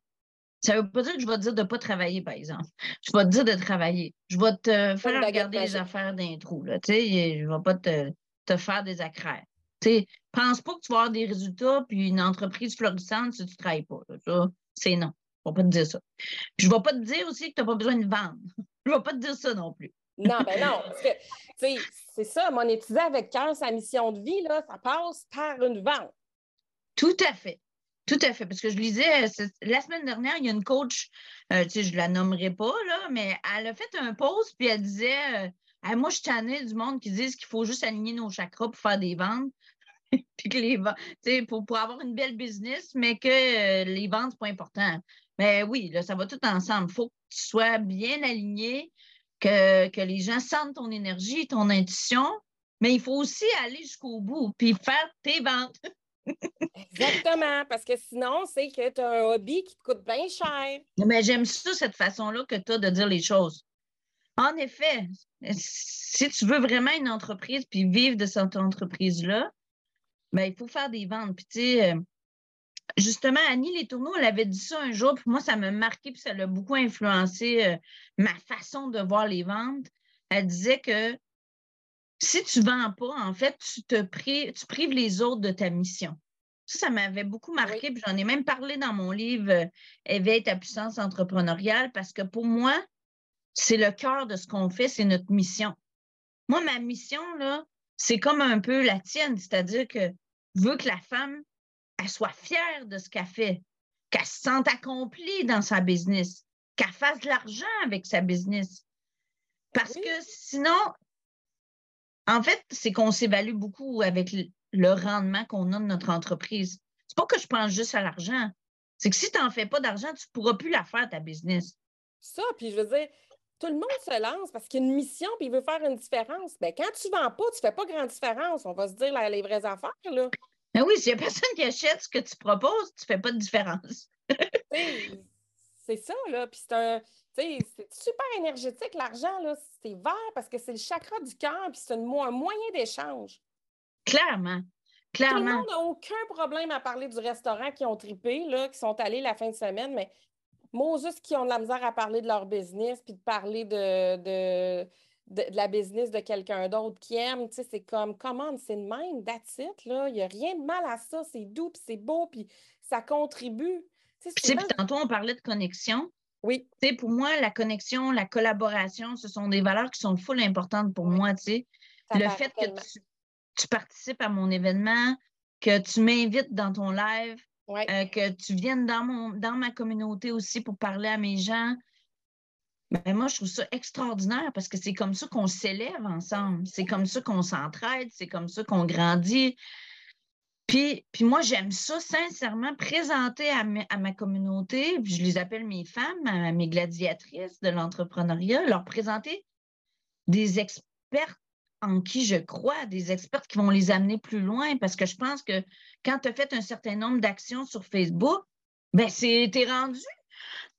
Ça ne veut pas dire que je vais te dire de ne pas travailler, par exemple. Je vais te dire de travailler. Je vais te faire regarder les affaires d'intro. Je ne vais pas te, faire des accraires. Ne pense pas que tu vas avoir des résultats puis une entreprise florissante si tu ne travailles pas. c'est non. Je ne vais pas te dire ça. je ne vais pas te dire aussi que tu n'as pas besoin de vendre. je ne vais pas te dire ça non plus. non, ben non. c'est ça, monétiser avec cœur sa mission de vie, là, ça passe par une vente. Tout à fait. Tout à fait. Parce que je lisais, la semaine dernière, il y a une coach, euh, tu sais, je ne la nommerai pas, là, mais elle a fait un post, puis elle disait euh, Moi, je suis tannée du monde qui disent qu'il faut juste aligner nos chakras pour faire des ventes. puis que les ventes, pour, pour avoir une belle business, mais que euh, les ventes, ce pas important. Mais oui, là, ça va tout ensemble. Il faut que tu sois bien aligné, que, que les gens sentent ton énergie, ton intuition, mais il faut aussi aller jusqu'au bout, puis faire tes ventes. Exactement, parce que sinon, c'est que tu as un hobby qui te coûte bien cher. Mais j'aime ça, cette façon-là que tu as de dire les choses. En effet, si tu veux vraiment une entreprise puis vivre de cette entreprise-là, ben, il faut faire des ventes. Puis, tu sais, euh, justement, Annie Les Tourneaux, elle avait dit ça un jour, puis moi, ça m'a marqué, puis ça l'a beaucoup influencé euh, ma façon de voir les ventes. Elle disait que si tu ne vends pas, en fait, tu, te prives, tu prives les autres de ta mission. Ça, ça m'avait beaucoup marqué, puis j'en ai même parlé dans mon livre euh, Éveille ta puissance entrepreneuriale, parce que pour moi, c'est le cœur de ce qu'on fait, c'est notre mission. Moi, ma mission, là, c'est comme un peu la tienne, c'est-à-dire que je veux que la femme, elle soit fière de ce qu'elle fait, qu'elle se sente accomplie dans sa business, qu'elle fasse de l'argent avec sa business. Parce que sinon, en fait, c'est qu'on s'évalue beaucoup avec le rendement qu'on a de notre entreprise. C'est pas que je pense juste à l'argent. C'est que si tu n'en fais pas d'argent, tu ne pourras plus la faire, ta business. Ça, puis je veux dire, tout le monde se lance parce qu'il y a une mission puis il veut faire une différence. Bien, quand tu ne vends pas, tu ne fais pas grande différence. On va se dire les vraies affaires, là. Ben oui, s'il n'y a personne qui achète ce que tu proposes, tu ne fais pas de différence. c'est ça, là. Puis c'est un c'est super énergétique, l'argent, là. C'est vert parce que c'est le chakra du cœur, puis c'est un moyen d'échange. Clairement. Clairement. Tout le monde n'a aucun problème à parler du restaurant qui ont tripé, là, qui sont allés la fin de semaine, mais Moses qui ont de la misère à parler de leur business, puis de parler de, de, la business de quelqu'un d'autre qui aime, tu sais, c'est comme, comment, c'est le même, that's it, là. Il n'y a rien de mal à ça, c'est doux, puis c'est beau, puis ça contribue. Puis, tantôt, on parlait de connexion. Oui. Tu pour moi, la connexion, la collaboration, ce sont des valeurs qui sont full importantes pour moi, tu sais. Le fait que tu, participes à mon événement, que tu m'invites dans ton live, Euh, que tu viennes dans, mon, dans ma communauté aussi pour parler à mes gens. Ben, moi, je trouve ça extraordinaire parce que c'est comme ça qu'on s'élève ensemble. C'est comme ça qu'on s'entraide, c'est comme ça qu'on grandit. Puis, puis moi, j'aime ça, sincèrement, présenter à, ma- communauté, je les appelle mes femmes, mes gladiatrices de l'entrepreneuriat, leur présenter des experts en qui je crois, des experts qui vont les amener plus loin, parce que je pense que quand tu as fait un certain nombre d'actions sur Facebook, ben c'est t'es rendu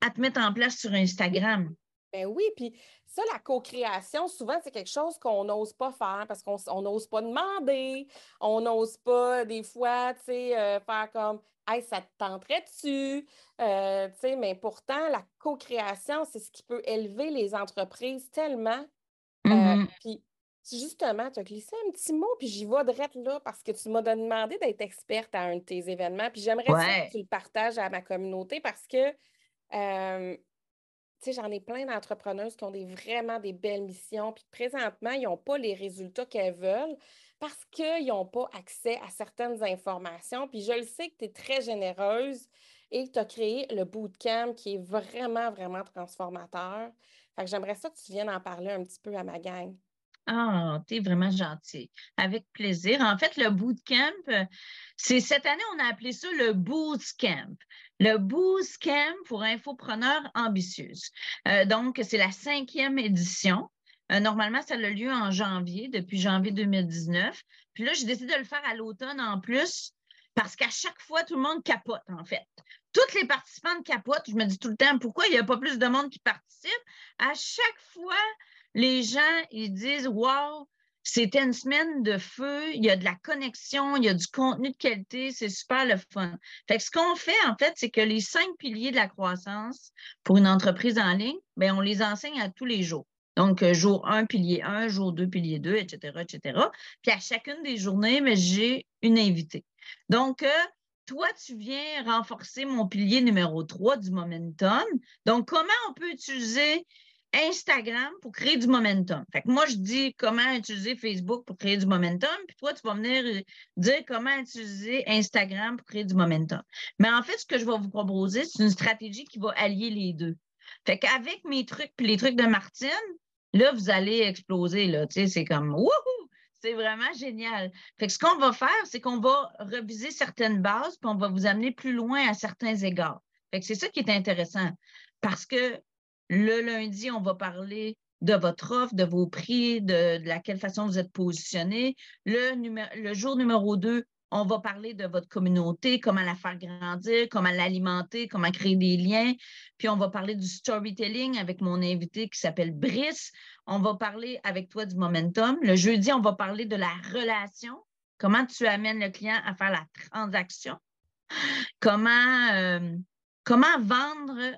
à te mettre en place sur Instagram. Ben oui, puis ça, la co-création, souvent, c'est quelque chose qu'on n'ose pas faire parce qu'on n'ose pas demander, on n'ose pas, des fois, tu sais, euh, faire comme Hey, ça te tenterait-tu? Euh, tu sais, mais pourtant, la co-création, c'est ce qui peut élever les entreprises tellement. Euh, Mhm. puis justement, tu as glissé un petit mot, puis j'y vais direct là parce que tu m'as demandé d'être experte à un de tes événements. Puis j'aimerais Ouais. que tu le partages à ma communauté parce que euh, tu sais, j'en ai plein d'entrepreneuses qui ont des, vraiment des belles missions, puis présentement, ils n'ont pas les résultats qu'elles veulent parce qu'ils n'ont pas accès à certaines informations. Puis je le sais que tu es très généreuse et que tu as créé le bootcamp qui est vraiment, vraiment transformateur. Fait que j'aimerais ça que tu viennes en parler un petit peu à ma gang. Ah, t'es vraiment gentil. Avec plaisir. En fait, le bootcamp, euh, c'est cette année, on a appelé ça le Bootcamp. Le Bootcamp pour infopreneurs ambitieuses. Euh, donc, c'est la cinquième édition. Euh, normalement, ça a lieu en janvier, depuis janvier 2019. Puis là, j'ai décidé de le faire à l'automne en plus, parce qu'à chaque fois, tout le monde capote, en fait. Toutes les participants capotent. Je me dis tout le temps, pourquoi il n'y a pas plus de monde qui participe? À chaque fois, les gens, ils disent Wow, c'était une semaine de feu, il y a de la connexion, il y a du contenu de qualité, c'est super le fun. Fait ce qu'on fait, en fait, c'est que les cinq piliers de la croissance pour une entreprise en ligne, bien, on les enseigne à tous les jours. Donc, euh, jour 1, pilier 1, jour 2, pilier 2, etc., etc. Puis à chacune des journées, j'ai une invitée. Donc, euh, toi, tu viens renforcer mon pilier numéro 3 du momentum. Donc, comment on peut utiliser Instagram pour créer du momentum. Fait que moi, je dis comment utiliser Facebook pour créer du momentum, puis toi, tu vas venir euh, dire comment utiliser Instagram pour créer du momentum. Mais en fait, ce que je vais vous proposer, c'est une stratégie qui va allier les deux. Fait qu'avec mes trucs puis les trucs de Martine, là, vous allez exploser, là. Tu sais, c'est comme wouhou! C'est vraiment génial. Fait que ce qu'on va faire, c'est qu'on va reviser certaines bases, puis on va vous amener plus loin à certains égards. Fait que c'est ça qui est intéressant. Parce que le lundi, on va parler de votre offre, de vos prix, de, de laquelle façon vous êtes positionné. Le, jour numéro 2, on va parler de votre communauté, comment la faire grandir, comment l'alimenter, comment créer des liens. Puis on va parler du storytelling avec mon invité qui s'appelle Brice. On va parler avec toi du momentum. Le jeudi, on va parler de la relation. Comment tu amènes le client à faire la transaction? Comment, euh, comment vendre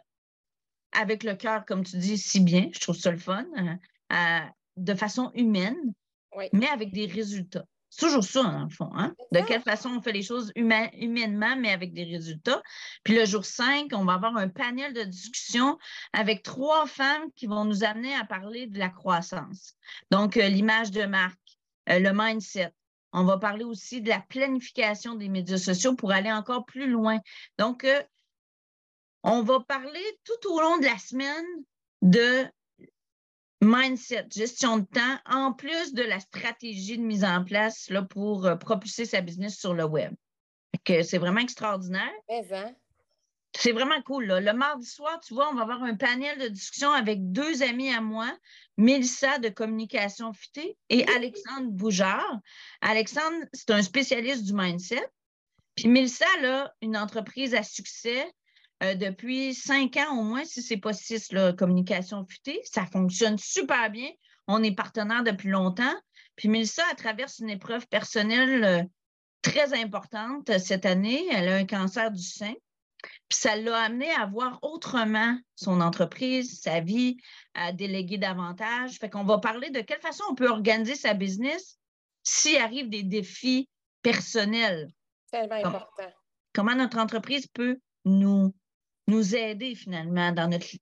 avec le cœur, comme tu dis si bien, je trouve ça le fun, euh, euh, de façon humaine, Oui. mais avec des résultats. C'est toujours ça, dans le fond. Hein? De quelle façon on fait les choses huma- humainement, mais avec des résultats. Puis le jour 5, on va avoir un panel de discussion avec trois femmes qui vont nous amener à parler de la croissance. Donc, euh, l'image de marque, euh, le mindset. On va parler aussi de la planification des médias sociaux pour aller encore plus loin. Donc, euh, on va parler tout au long de la semaine de mindset, gestion de temps, en plus de la stratégie de mise en place là, pour euh, propulser sa business sur le web. C'est vraiment extraordinaire. Hein? C'est vraiment cool. là. Le mardi soir, tu vois, on va avoir un panel de discussion avec deux amis à moi, Mélissa de Communication Fitée et Alexandre Boujard. Alexandre, c'est un spécialiste du mindset. Puis Mélissa, là, une entreprise à succès euh, depuis cinq ans au moins, si ce n'est pas six, là, Communication Futée. Ça fonctionne super bien. On est partenaire depuis longtemps. Puis Mélissa, elle traverse une épreuve personnelle euh, très importante euh, cette année. Elle a un cancer du sein. Puis ça l'a amené à voir autrement son entreprise, sa vie, à déléguer davantage. Fait qu'on va parler de quelle façon on peut organiser sa business s'il arrive des défis personnels. Tellement important. Comment notre entreprise peut nous, nous aider finalement dans notre. Tu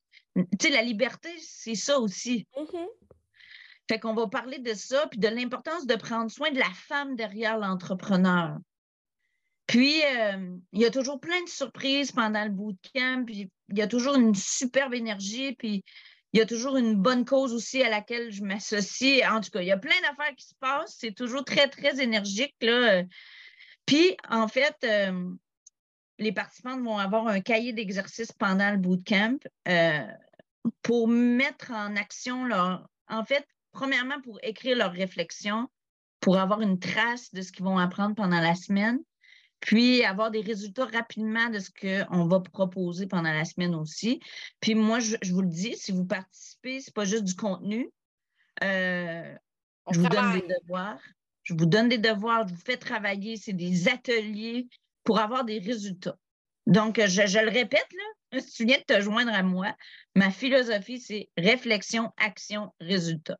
sais, la liberté, c'est ça aussi. Mhm. Fait qu'on va parler de ça, puis de l'importance de prendre soin de la femme derrière l'entrepreneur. Puis, euh, il y a toujours plein de surprises pendant le bootcamp, puis il y a toujours une superbe énergie, puis il y a toujours une bonne cause aussi à laquelle je m'associe. En tout cas, il y a plein d'affaires qui se passent. C'est toujours très, très énergique. Là. Puis, en fait, euh, les participants vont avoir un cahier d'exercice pendant le bootcamp euh, pour mettre en action leur. En fait, premièrement, pour écrire leurs réflexions, pour avoir une trace de ce qu'ils vont apprendre pendant la semaine, puis avoir des résultats rapidement de ce qu'on va proposer pendant la semaine aussi. Puis moi, je, vous le dis, si vous participez, ce n'est pas juste du contenu. Euh, je vous donne des devoirs. Je vous donne des devoirs, je vous fais travailler, c'est des ateliers pour avoir des résultats. Donc, je, le répète, là, si tu viens de te joindre à moi, ma philosophie, c'est réflexion, action, résultat.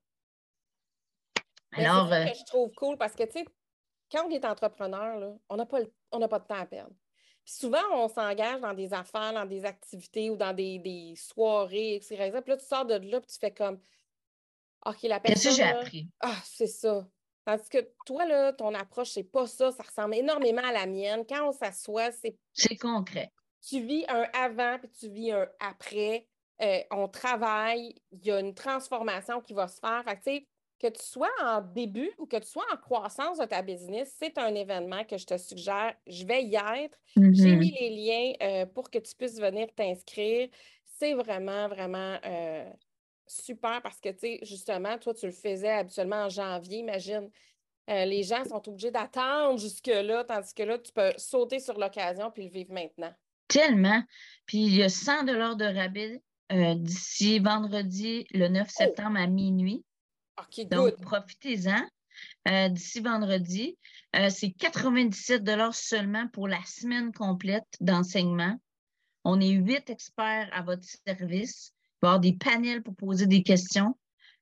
Alors. C'est que je trouve cool parce que, tu sais, quand on est entrepreneur, on n'a pas, pas de temps à perdre. Puis souvent, on s'engage dans des affaires, dans des activités ou dans des, soirées, etc. Puis là, tu sors de là, puis tu fais comme OK, la personne. Qu'est-ce que j'ai appris? Ah, c'est ça. Tandis que toi, là, ton approche, c'est pas ça. Ça ressemble énormément à la mienne. Quand on s'assoit, c'est. C'est concret. Tu vis un avant puis tu vis un après. Euh, on travaille, il y a une transformation qui va se faire. Fait que, que tu sois en début ou que tu sois en croissance de ta business, c'est un événement que je te suggère. Je vais y être. J'ai mm-hmm. mis les liens euh, pour que tu puisses venir t'inscrire. C'est vraiment, vraiment euh, super parce que, tu sais, justement, toi, tu le faisais habituellement en janvier, imagine. Euh, les gens sont obligés d'attendre jusque-là, tandis que là, tu peux sauter sur l'occasion puis le vivre maintenant. Tellement. Puis il y a 100 de rabais euh, d'ici vendredi, le 9 septembre à minuit. OK, Donc, profitez-en. Euh, d'ici vendredi, c'est 97 seulement pour la semaine complète d'enseignement. On est huit experts à votre service avoir des panels pour poser des questions.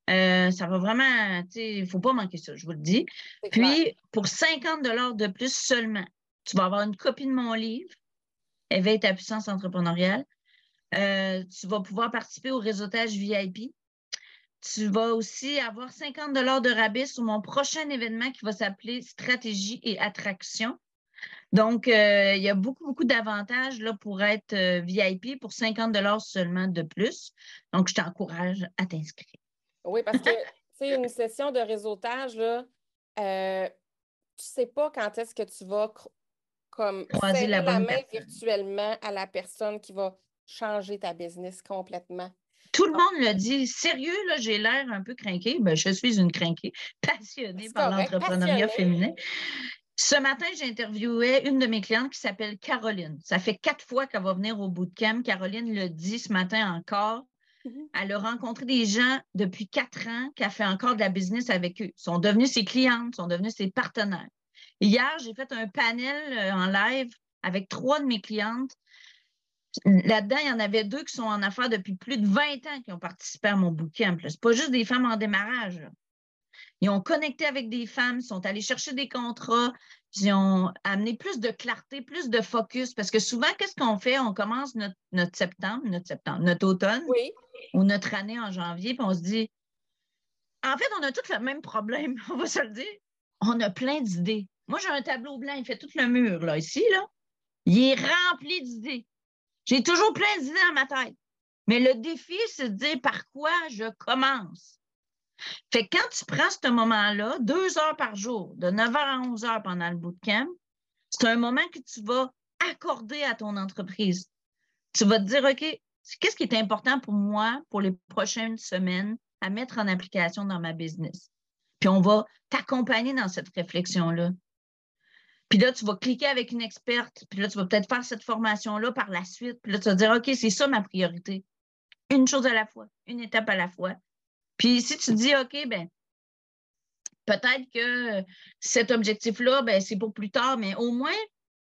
Euh, ça va vraiment, il ne faut pas manquer ça, je vous le dis. Puis, pour 50 de plus seulement, tu vas avoir une copie de mon livre, Éveille ta puissance entrepreneuriale. Euh, tu vas pouvoir participer au réseautage VIP. Tu vas aussi avoir 50 de rabais sur mon prochain événement qui va s'appeler Stratégie et attraction. Donc, euh, il y a beaucoup, beaucoup d'avantages là, pour être euh, VIP pour 50 seulement de plus. Donc, je t'encourage à t'inscrire. Oui, parce que c'est une session de réseautage, là, euh, tu ne sais pas quand est-ce que tu vas comme Croiser la, main virtuellement à la personne qui va changer ta business complètement. Tout le monde le dit. Sérieux, là, j'ai l'air un peu craqué. Ben, je suis une craquée, passionnée par l'entrepreneuriat féminin. Ce matin, j'interviewais une de mes clientes qui s'appelle Caroline. Ça fait quatre fois qu'elle va venir au bootcamp. Caroline le dit ce matin encore. Mhm. Elle a rencontré des gens depuis quatre ans qui a fait encore de la business avec eux. Ils sont devenus ses clientes, sont devenus ses partenaires. Hier, j'ai fait un panel euh, en live avec trois de mes clientes. Là-dedans, il y en avait deux qui sont en affaires depuis plus de 20 ans qui ont participé à mon bootcamp. Ce n'est pas juste des femmes en démarrage. Ils ont connecté avec des femmes, ils sont allés chercher des contrats, ils ont amené plus de clarté, plus de focus. Parce que souvent, qu'est-ce qu'on fait? On commence notre, septembre, notre septembre, notre automne ou notre année en janvier, puis on se dit, en fait, on a tous le même problème, on va se le dire. On a plein d'idées. Moi, j'ai un tableau blanc, il fait tout le mur, là, ici, là. Il est rempli d'idées. J'ai toujours plein d'idées dans ma tête. Mais le défi, c'est de dire par quoi je commence? Fait que quand tu prends ce moment-là, deux heures par jour, de 9h à 11 h pendant le bootcamp, c'est un moment que tu vas accorder à ton entreprise. Tu vas te dire, OK, qu'est-ce qui est important pour moi pour les prochaines semaines à mettre en application dans ma business? Puis on va t'accompagner dans cette réflexion-là. Puis là, tu vas cliquer avec une experte, puis là, tu vas peut-être faire cette formation-là par la suite. Puis là, tu vas dire, OK, c'est ça ma priorité. Une chose à la fois, une étape à la fois. Puis si tu dis, OK, ben peut-être que cet objectif-là, ben, c'est pour plus tard, mais au moins,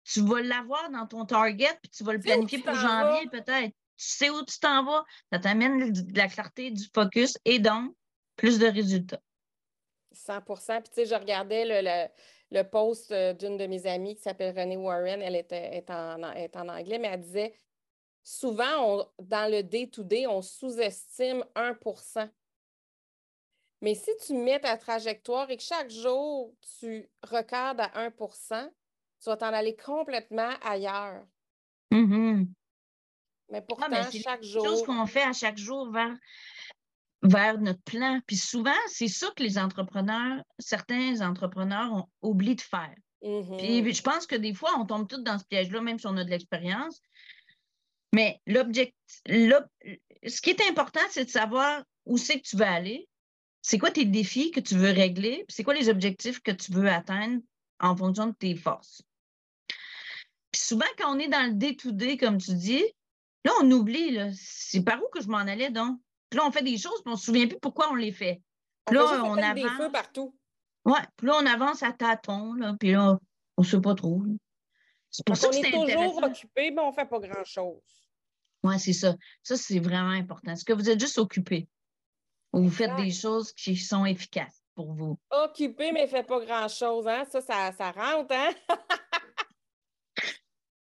tu vas l'avoir dans ton target, puis tu vas le planifier pour janvier, peut-être. Tu sais où tu t'en vas, ça t'amène de la clarté, du focus et donc plus de résultats. 100% Puis, tu sais, je regardais le, le, post euh, d'une de mes amies qui s'appelle Renée Warren. Elle était, est, en, est en anglais, mais elle disait souvent, dans le day-to-day, -day, on sous-estime 1 mais si tu mets ta trajectoire et que chaque jour, tu regardes à 1% tu vas t'en aller complètement ailleurs. Mhm. Mais Ah, pourtant, mais c'est chaque des choses jour, qu'on fait à chaque jour vers, vers notre plan. Puis souvent, c'est ça que les entrepreneurs, certains entrepreneurs ont oublié de faire. Puis je pense que des fois, on tombe tous dans ce piège-là, même si on a de l'expérience. Mais l'objectif, ce qui est important, c'est de savoir où c'est que tu veux aller, c'est quoi tes défis que tu veux régler, puis c'est quoi les objectifs que tu veux atteindre en fonction de tes forces? Puis souvent, quand on est dans le day-to-day, comme tu dis, là, on oublie, c'est par où que je m'en allais donc? Puis là, on fait des choses, puis on ne se souvient plus pourquoi on les fait. on là, juste on éteindre des avance. feux partout. Ouais, puis là, on avance à tâtons, là, puis là, on ne sait pas trop. C'est pour Donc, ça on que est toujours occupé, mais on ne fait pas grand-chose. Oui, c'est ça. Ça, c'est vraiment important. Est-ce que vous êtes juste occupé? Ou vous faites Exact. des choses qui sont efficaces pour vous? Occupé, mais ne fait pas grand-chose. Hein? Ça, ça, ça rentre, hein?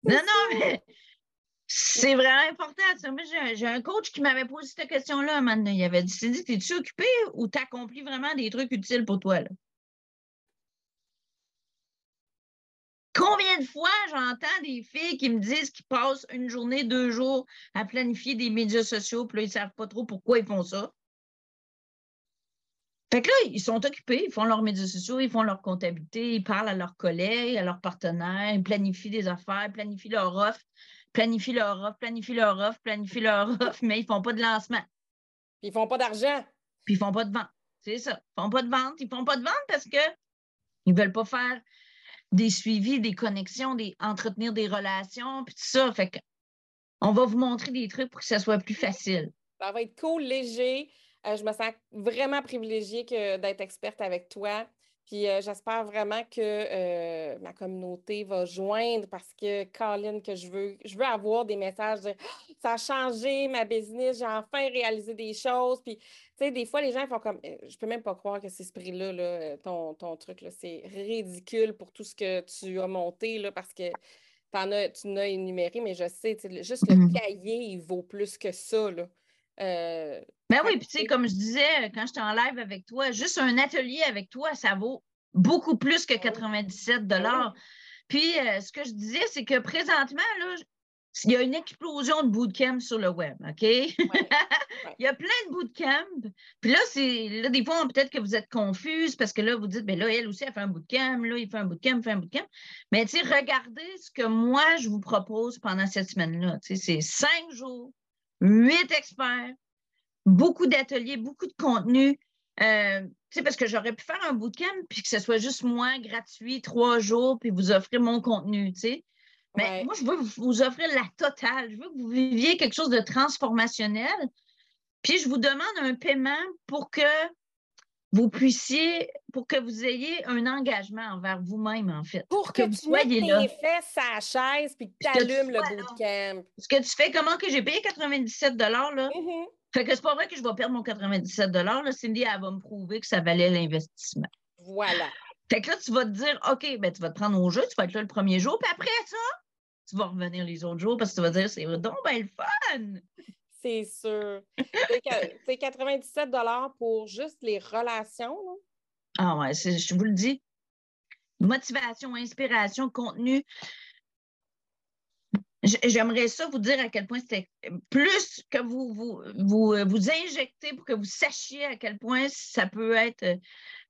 Non, non, mais c'est vraiment important. ça. Moi, j'ai un- coach qui m'avait posé cette question-là donné. Il avait dit Cindy, es-tu occupé ou tu accomplis vraiment des trucs utiles pour toi? Là? Combien de fois j'entends des filles qui me disent qu'ils passent une journée, deux jours à planifier des médias sociaux, puis là, ils ne savent pas trop pourquoi ils font ça? Fait que là, ils sont occupés, ils font leurs médias sociaux, ils font leur comptabilité, ils parlent à leurs collègues, à leurs partenaires, ils planifient des affaires, planifient leur offre, planifient leur offre, planifient leur offre, planifient leur offre, mais ils ne font pas de lancement, Puis ils ne font pas d'argent. puis ils ne font pas de vente. C'est ça. Ils ne font pas de vente. Ils ne font pas de vente parce qu'ils ne veulent pas faire des suivis, des connexions, des, entretenir des relations, puis tout ça. Fait que on va vous montrer des trucs pour que ça soit plus facile. Ça va être cool, léger. Euh, je me sens vraiment privilégiée d'être experte avec toi. Puis euh, j'espère vraiment que euh, ma communauté va joindre parce que, Colin, que je veux, je veux avoir des messages de Ah, ça a changé ma business, j'ai enfin réalisé des choses. Puis, tu sais, des fois, les gens font comme je peux même pas croire que c'est ce prix-là, là, ton, ton truc, là, c'est ridicule pour tout ce que tu as monté, là, parce que t'en as, tu en as énuméré, mais je sais, juste le Mhm. cahier, il vaut plus que ça, là. Euh, Ben oui, puis tu sais, comme je disais, quand j'étais en live avec toi, juste un atelier avec toi, ça vaut beaucoup plus que oui. 97 Ben Puis euh, ce que je disais, c'est que présentement, là, il y a une explosion de bootcamps sur le web, OK? il y a plein de bootcamps. Puis là, c'est là, des fois, peut-être que vous êtes confuse parce que là, vous dites, ben là, elle aussi, elle fait un bootcamp, là, il fait un bootcamp, il fait un bootcamp. Mais tu sais, regardez ce que moi, je vous propose pendant cette semaine-là. Tu sais, c'est cinq jours, huit experts, beaucoup d'ateliers, beaucoup de contenu. Euh, tu sais, parce que j'aurais pu faire un bootcamp puis que ce soit juste moi, gratuit, trois jours, puis vous offrir mon contenu, tu sais. Mais Ouais. moi, je veux vous offrir la totale. Je veux que vous viviez quelque chose de transformationnel. Puis je vous demande un paiement pour que vous puissiez, pour que vous ayez un engagement envers vous-même, en fait. Pour que, que vous tu mettes soyez tes là. fesses à la chaise puis que tu que tu allumes le bootcamp. Ce que tu fais, comment que j'ai payé 97 là? Mhm. Fait que c'est pas vrai que je vais perdre mon 97 là. Cindy, elle va me prouver que ça valait l'investissement. Voilà. Fait que là, tu vas te dire, OK, ben, tu vas te prendre au jeu, tu vas être là le premier jour, puis après ça, tu vas revenir les autres jours parce que tu vas dire, c'est donc ben le fun! C'est sûr. C'est que- c'est 97 pour juste les relations. là. Ah ouais, je vous le dis. Motivation, inspiration, contenu. J'aimerais ça vous dire à quel point c'était plus que vous vous, vous euh, vous injectez pour que vous sachiez à quel point ça peut être euh,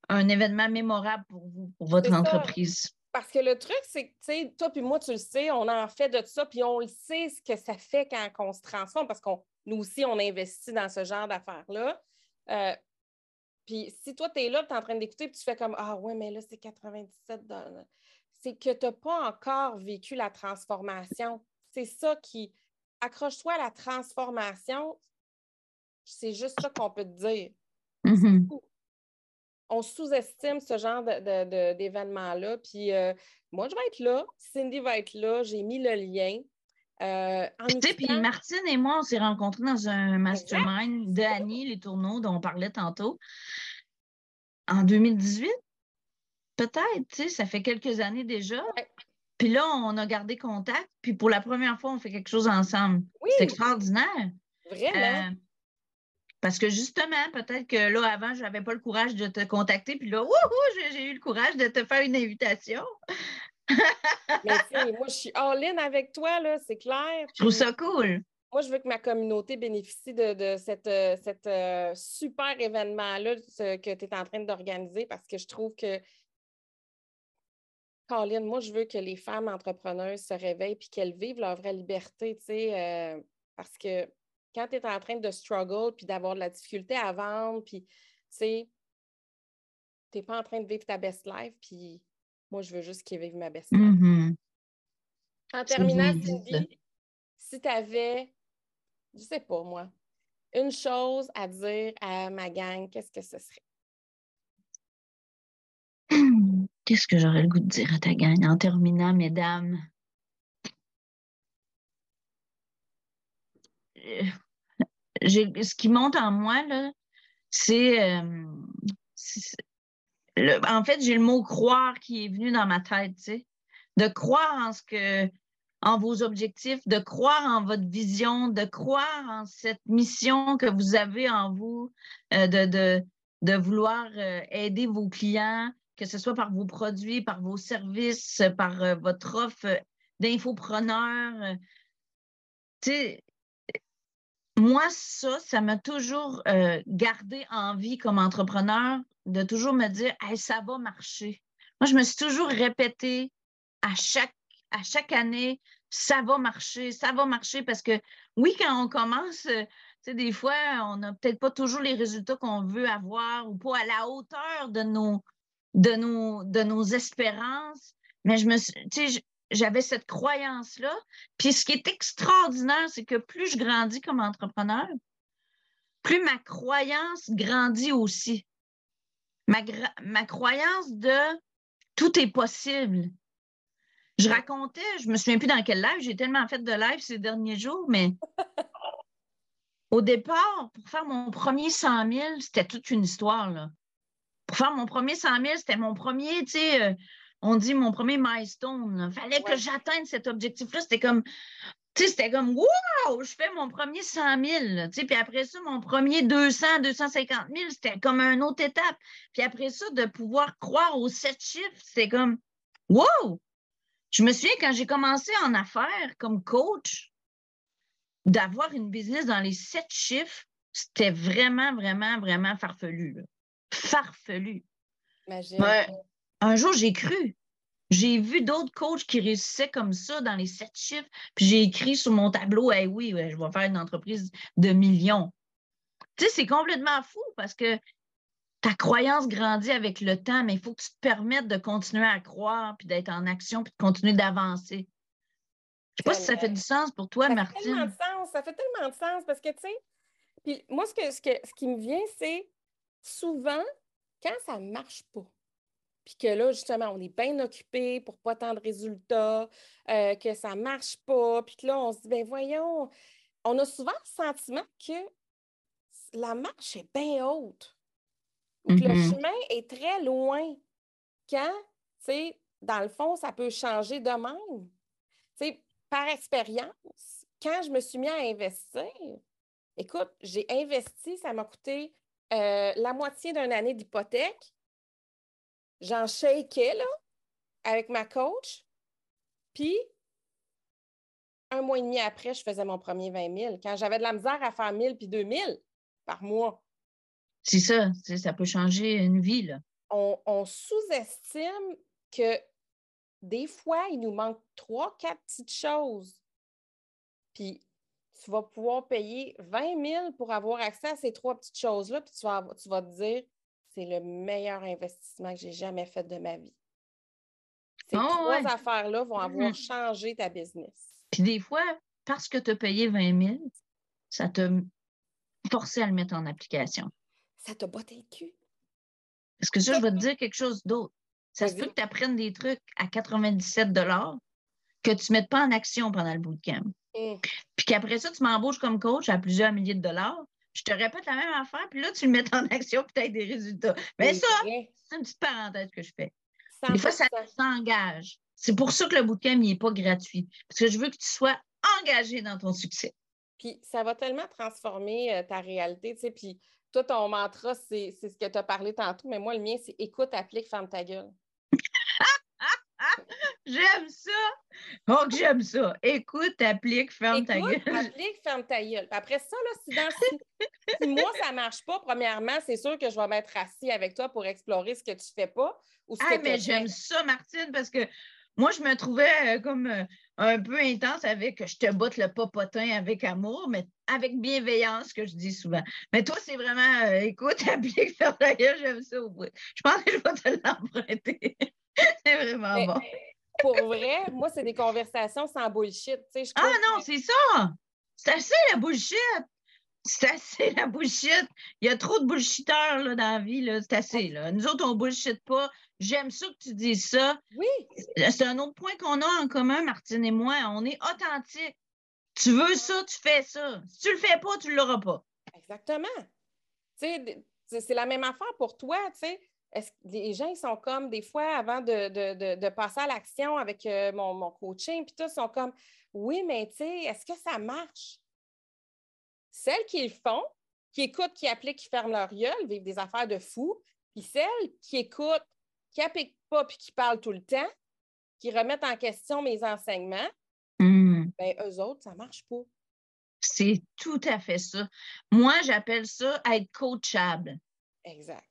un événement mémorable pour vous, pour votre entreprise. Parce que le truc, c'est que, tu sais, toi puis moi, tu le sais, on en fait de ça, puis on le sait ce que ça fait quand on se transforme, parce qu'on nous aussi, on investit dans ce genre d'affaires-là. Euh, puis si toi, tu es là, tu es en train d'écouter, puis tu fais comme Ah ouais, mais là, c'est 97 C'est que tu n'as pas encore vécu la transformation. C'est ça qui. Accroche-toi à la transformation. C'est juste ça qu'on peut te dire. Mhm. On sous-estime ce genre de- de-. Puis euh, moi, je vais être là. Cindy va être là. J'ai mis le lien. Euh, en Puis, tu sais, puis écoutant- Martine et moi, on s'est rencontrés dans un mastermind de Annie, les tourneaux dont on parlait tantôt, en 2018. Peut-être, tu sais, ça fait quelques années déjà. Ouais. Puis là, on a gardé contact. Puis pour la première fois, on fait quelque chose ensemble. Oui, C'est extraordinaire. vraiment. Euh, parce que justement, peut-être que là, avant, je n'avais pas le courage de te contacter. Puis là, j'ai- eu le courage de te faire une invitation. Mais moi, je suis all-in avec toi, là, c'est clair. Je trouve ça cool. Moi, je veux que ma communauté bénéficie de, de cette, euh, cette euh, super événement-là que tu es en train d'organiser parce que je trouve que Colin, moi, je veux que les femmes entrepreneuses se réveillent et qu'elles vivent leur vraie liberté, tu sais, euh, parce que quand tu es en train de struggle puis d'avoir de la difficulté à vendre, puis, tu sais, tu n'es pas en train de vivre ta best life, puis moi, je veux juste qu'ils vivent ma best life. Mm-hmm. En terminant, Cindy, si tu avais, je sais pas moi, une chose à dire à ma gang, qu'est-ce que ce serait? Qu'est-ce que j'aurais le goût de dire à ta gang en terminant, mesdames? Euh, ce qui monte en moi, c'est. Euh, en fait, j'ai le mot croire qui est venu dans ma tête, tu sais. De croire en ce que vos objectifs, de croire en votre vision, de croire en cette mission que vous avez en vous, euh, de, vouloir aider vos clients, que ce soit par vos produits, par vos services, par euh, votre offre d'infopreneur. Euh, moi, ça, ça m'a toujours euh, gardé en vie comme entrepreneur de toujours me dire ça va marcher. Moi, je me suis toujours répété à chaque, année ça va marcher, ça va marcher parce que oui, quand on commence, des fois, on n'a peut-être pas toujours les résultats qu'on veut avoir ou pas à la hauteur de nos, espérances. Mais je me j'avais cette croyance-là. Puis ce qui est extraordinaire, c'est que plus je grandis comme entrepreneur, plus ma croyance grandit aussi. Ma, ma croyance de tout est possible. Je racontais, je me souviens plus dans quel live, j'ai tellement fait de live ces derniers jours, mais au départ, pour faire mon premier 100 000, c'était toute une histoire. Là pour faire mon premier 100 000, c'était mon premier, tu sais, euh, on dit mon premier milestone. Il fallait que j'atteigne cet objectif-là. C'était comme, tu sais, c'était comme, wow, je fais mon premier 100 000. Tu sais, puis après ça, mon premier 200, 250 000, c'était comme une autre étape. Puis après ça, de pouvoir croire aux sept chiffres, c'était comme, wow! Je me souviens quand j'ai commencé en affaires comme coach, d'avoir une business dans les sept chiffres, c'était vraiment, vraiment, vraiment farfelu. Là farfelu. Un jour, j'ai cru. J'ai vu d'autres coachs qui réussissaient comme ça dans les sept chiffres, puis j'ai écrit sur mon tableau, hey, oui, je vais faire une entreprise de millions. Tu sais, c'est complètement fou parce que ta croyance grandit avec le temps, mais il faut que tu te permettes de continuer à croire, puis d'être en action, puis de continuer d'avancer. Je ne sais pas si ça fait du sens pour toi, Martine. Ça fait tellement de sens, ça fait tellement de sens parce que, tu sais, puis moi, ce, que, ce qui me vient, c'est souvent, quand ça ne marche pas, puis que là, justement, on est bien occupé pour pas tant de résultats, euh, que ça ne marche pas, puis que là, on se dit, ben voyons, on a souvent le sentiment que la marche est bien haute, ou que le mm-hmm. chemin est très loin, quand, tu sais, dans le fond, ça peut changer de même. Tu sais, par expérience, quand je me suis mis à investir, écoute, j'ai investi, ça m'a coûté euh, la moitié d'une année d'hypothèque, j'en shakeais là, avec ma coach. Puis, un mois et demi après, je faisais mon premier 20 000. Quand j'avais de la misère à faire 1000 puis 2000 par mois. C'est ça, ça peut changer une vie. Là. On, on sous-estime que des fois, il nous manque trois, quatre petites choses. Puis tu vas pouvoir payer 20 000 pour avoir accès à ces trois petites choses-là, puis tu vas, tu vas te dire, c'est le meilleur investissement que j'ai jamais fait de ma vie. Ces ah trois affaires-là vont avoir mm-hmm. changé ta business. Puis des fois, parce que tu as payé 20 000, ça t'a forcé à le mettre en application. Ça t'a botté le cul. Parce que ça, je vais te dire quelque chose d'autre. Ça se peut que tu apprennes des trucs à 97 que tu ne mettes pas en action pendant le bootcamp. Mm. Puis qu'après ça, tu m'embauches comme coach à plusieurs milliers de dollars. Je te répète la même affaire, puis là, tu le mets en action, peut-être des résultats. Mais ça, c'est une petite parenthèse que je fais. Des fois, ça s'engage. C'est pour ça que le bootcamp, il n'est pas gratuit. Parce que je veux que tu sois engagé dans ton succès. Puis ça va tellement transformer euh, ta réalité, tu sais. Puis toi, ton mantra, c'est ce que tu as parlé tantôt, mais moi, le mien, c'est écoute, applique, ferme ta gueule. J'aime ça! Oh, que j'aime ça! Écoute, applique, ferme ta gueule. Applique, ferme ta gueule. après ça, là, si, dans, si, moi, ça ne marche pas, premièrement, c'est sûr que je vais m'être assis avec toi pour explorer ce que tu ne fais pas. Ou ce ah, mais j'aime ça, Martine, parce que moi, je me trouvais euh, comme euh, un peu intense avec je te botte le popotin avec amour, mais avec bienveillance, que je dis souvent. Mais toi, c'est vraiment euh, écoute, applique, ferme ta gueule, j'aime ça au bout. Je pense que je vais te l'emprunter. c'est vraiment bon pour vrai, moi, c'est des conversations sans bullshit. ah non, c'est ça! C'est assez la bullshit! C'est assez la bullshit. Il y a trop de bullshiteurs là, dans la vie. C'est assez. Là. Nous autres, on ne bullshit pas. J'aime ça que tu dises ça. Oui. C'est un autre point qu'on a en commun, Martine et moi. On est authentique. Tu veux ça, tu fais ça. Si tu le fais pas, tu ne l'auras pas. Exactement. C'est la même affaire pour toi. sais les gens, ils sont comme, des fois, avant de, passer à l'action avec euh, mon, coaching, puis tout, ils sont comme, oui, mais tu sais, est-ce que ça marche? Celles qui le font, qui écoutent, qui appliquent, qui ferment leur gueule, vivent des affaires de fous, puis celles qui écoutent, qui n'appliquent pas, puis qui parlent tout le temps, qui remettent en question mes enseignements, mmh. bien, eux autres, ça ne marche pas. C'est tout à fait ça. Moi, j'appelle ça être coachable. Exact.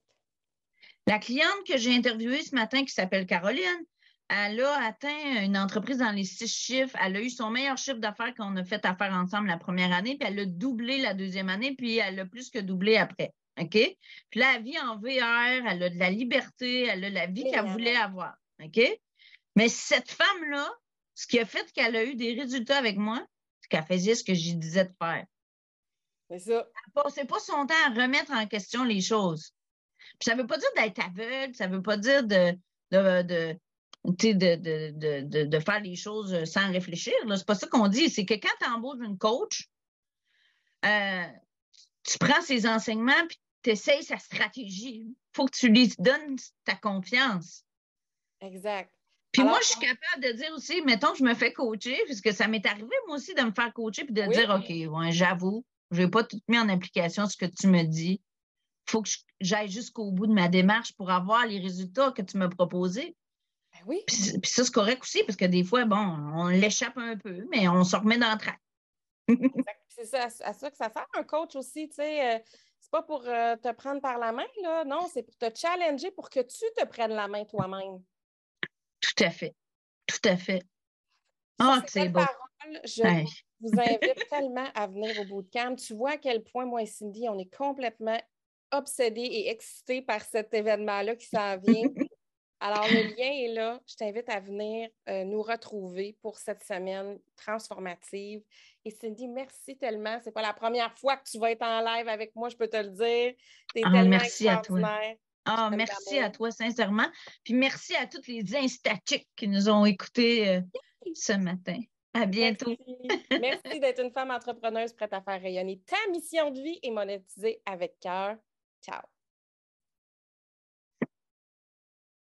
La cliente que j'ai interviewée ce matin, qui s'appelle Caroline, elle a atteint une entreprise dans les six chiffres. Elle a eu son meilleur chiffre d'affaires qu'on a fait affaire ensemble la première année, puis elle a doublé la deuxième année, puis elle a plus que doublé après. OK? Puis là, elle vit en VR, elle a de la liberté, elle a la vie qu'elle voulait avoir. OK? Mais cette femme-là, ce qui a fait qu'elle a eu des résultats avec moi, c'est qu'elle faisait ce que je disais de faire. C'est ça. Elle passait pas son temps à remettre en question les choses ça ne veut pas dire d'être aveugle, ça ne veut pas dire de, de, de, de, faire les choses sans réfléchir. Ce n'est pas ça qu'on dit. C'est que quand tu embauches une coach, euh, tu prends ses enseignements et tu essayes sa stratégie. Il faut que tu lui donnes ta confiance. Exact. Puis moi, je suis capable de dire aussi, mettons que je me fais coacher, puisque ça m'est arrivé moi aussi de me faire coacher puis de dire, OK, j'avoue, je n'ai pas tout mis en application ce que tu me dis faut que j'aille jusqu'au bout de ma démarche pour avoir les résultats que tu m'as proposés. Ben oui. Puis, ça, c'est correct aussi, parce que des fois, bon, on l'échappe un peu, mais on se remet dans le train. c'est à ça que ça sert un coach aussi, tu sais. Euh, c'est pas pour euh, te prendre par la main, là. Non, c'est pour te challenger pour que tu te prennes la main toi-même. Tout à fait. Tout à fait. Ah, c'est beau. je vous invite tellement à venir au bout de bootcamp. Tu vois à quel point, moi et Cindy, on est complètement obsédée et excitée par cet événement-là qui s'en vient. Alors, le lien est là. Je t'invite à venir euh, nous retrouver pour cette semaine transformative. Et Cindy, merci tellement. C'est pas la première fois que tu vas être en live avec moi, je peux te le dire. Tu es ah, tellement merci à toi. Ah, merci à toi, sincèrement. Puis merci à toutes les Instachics qui nous ont écoutés euh, ce matin. À bientôt. Merci, merci d'être une femme entrepreneuse prête à faire rayonner ta mission de vie et monétiser avec cœur. Ciao.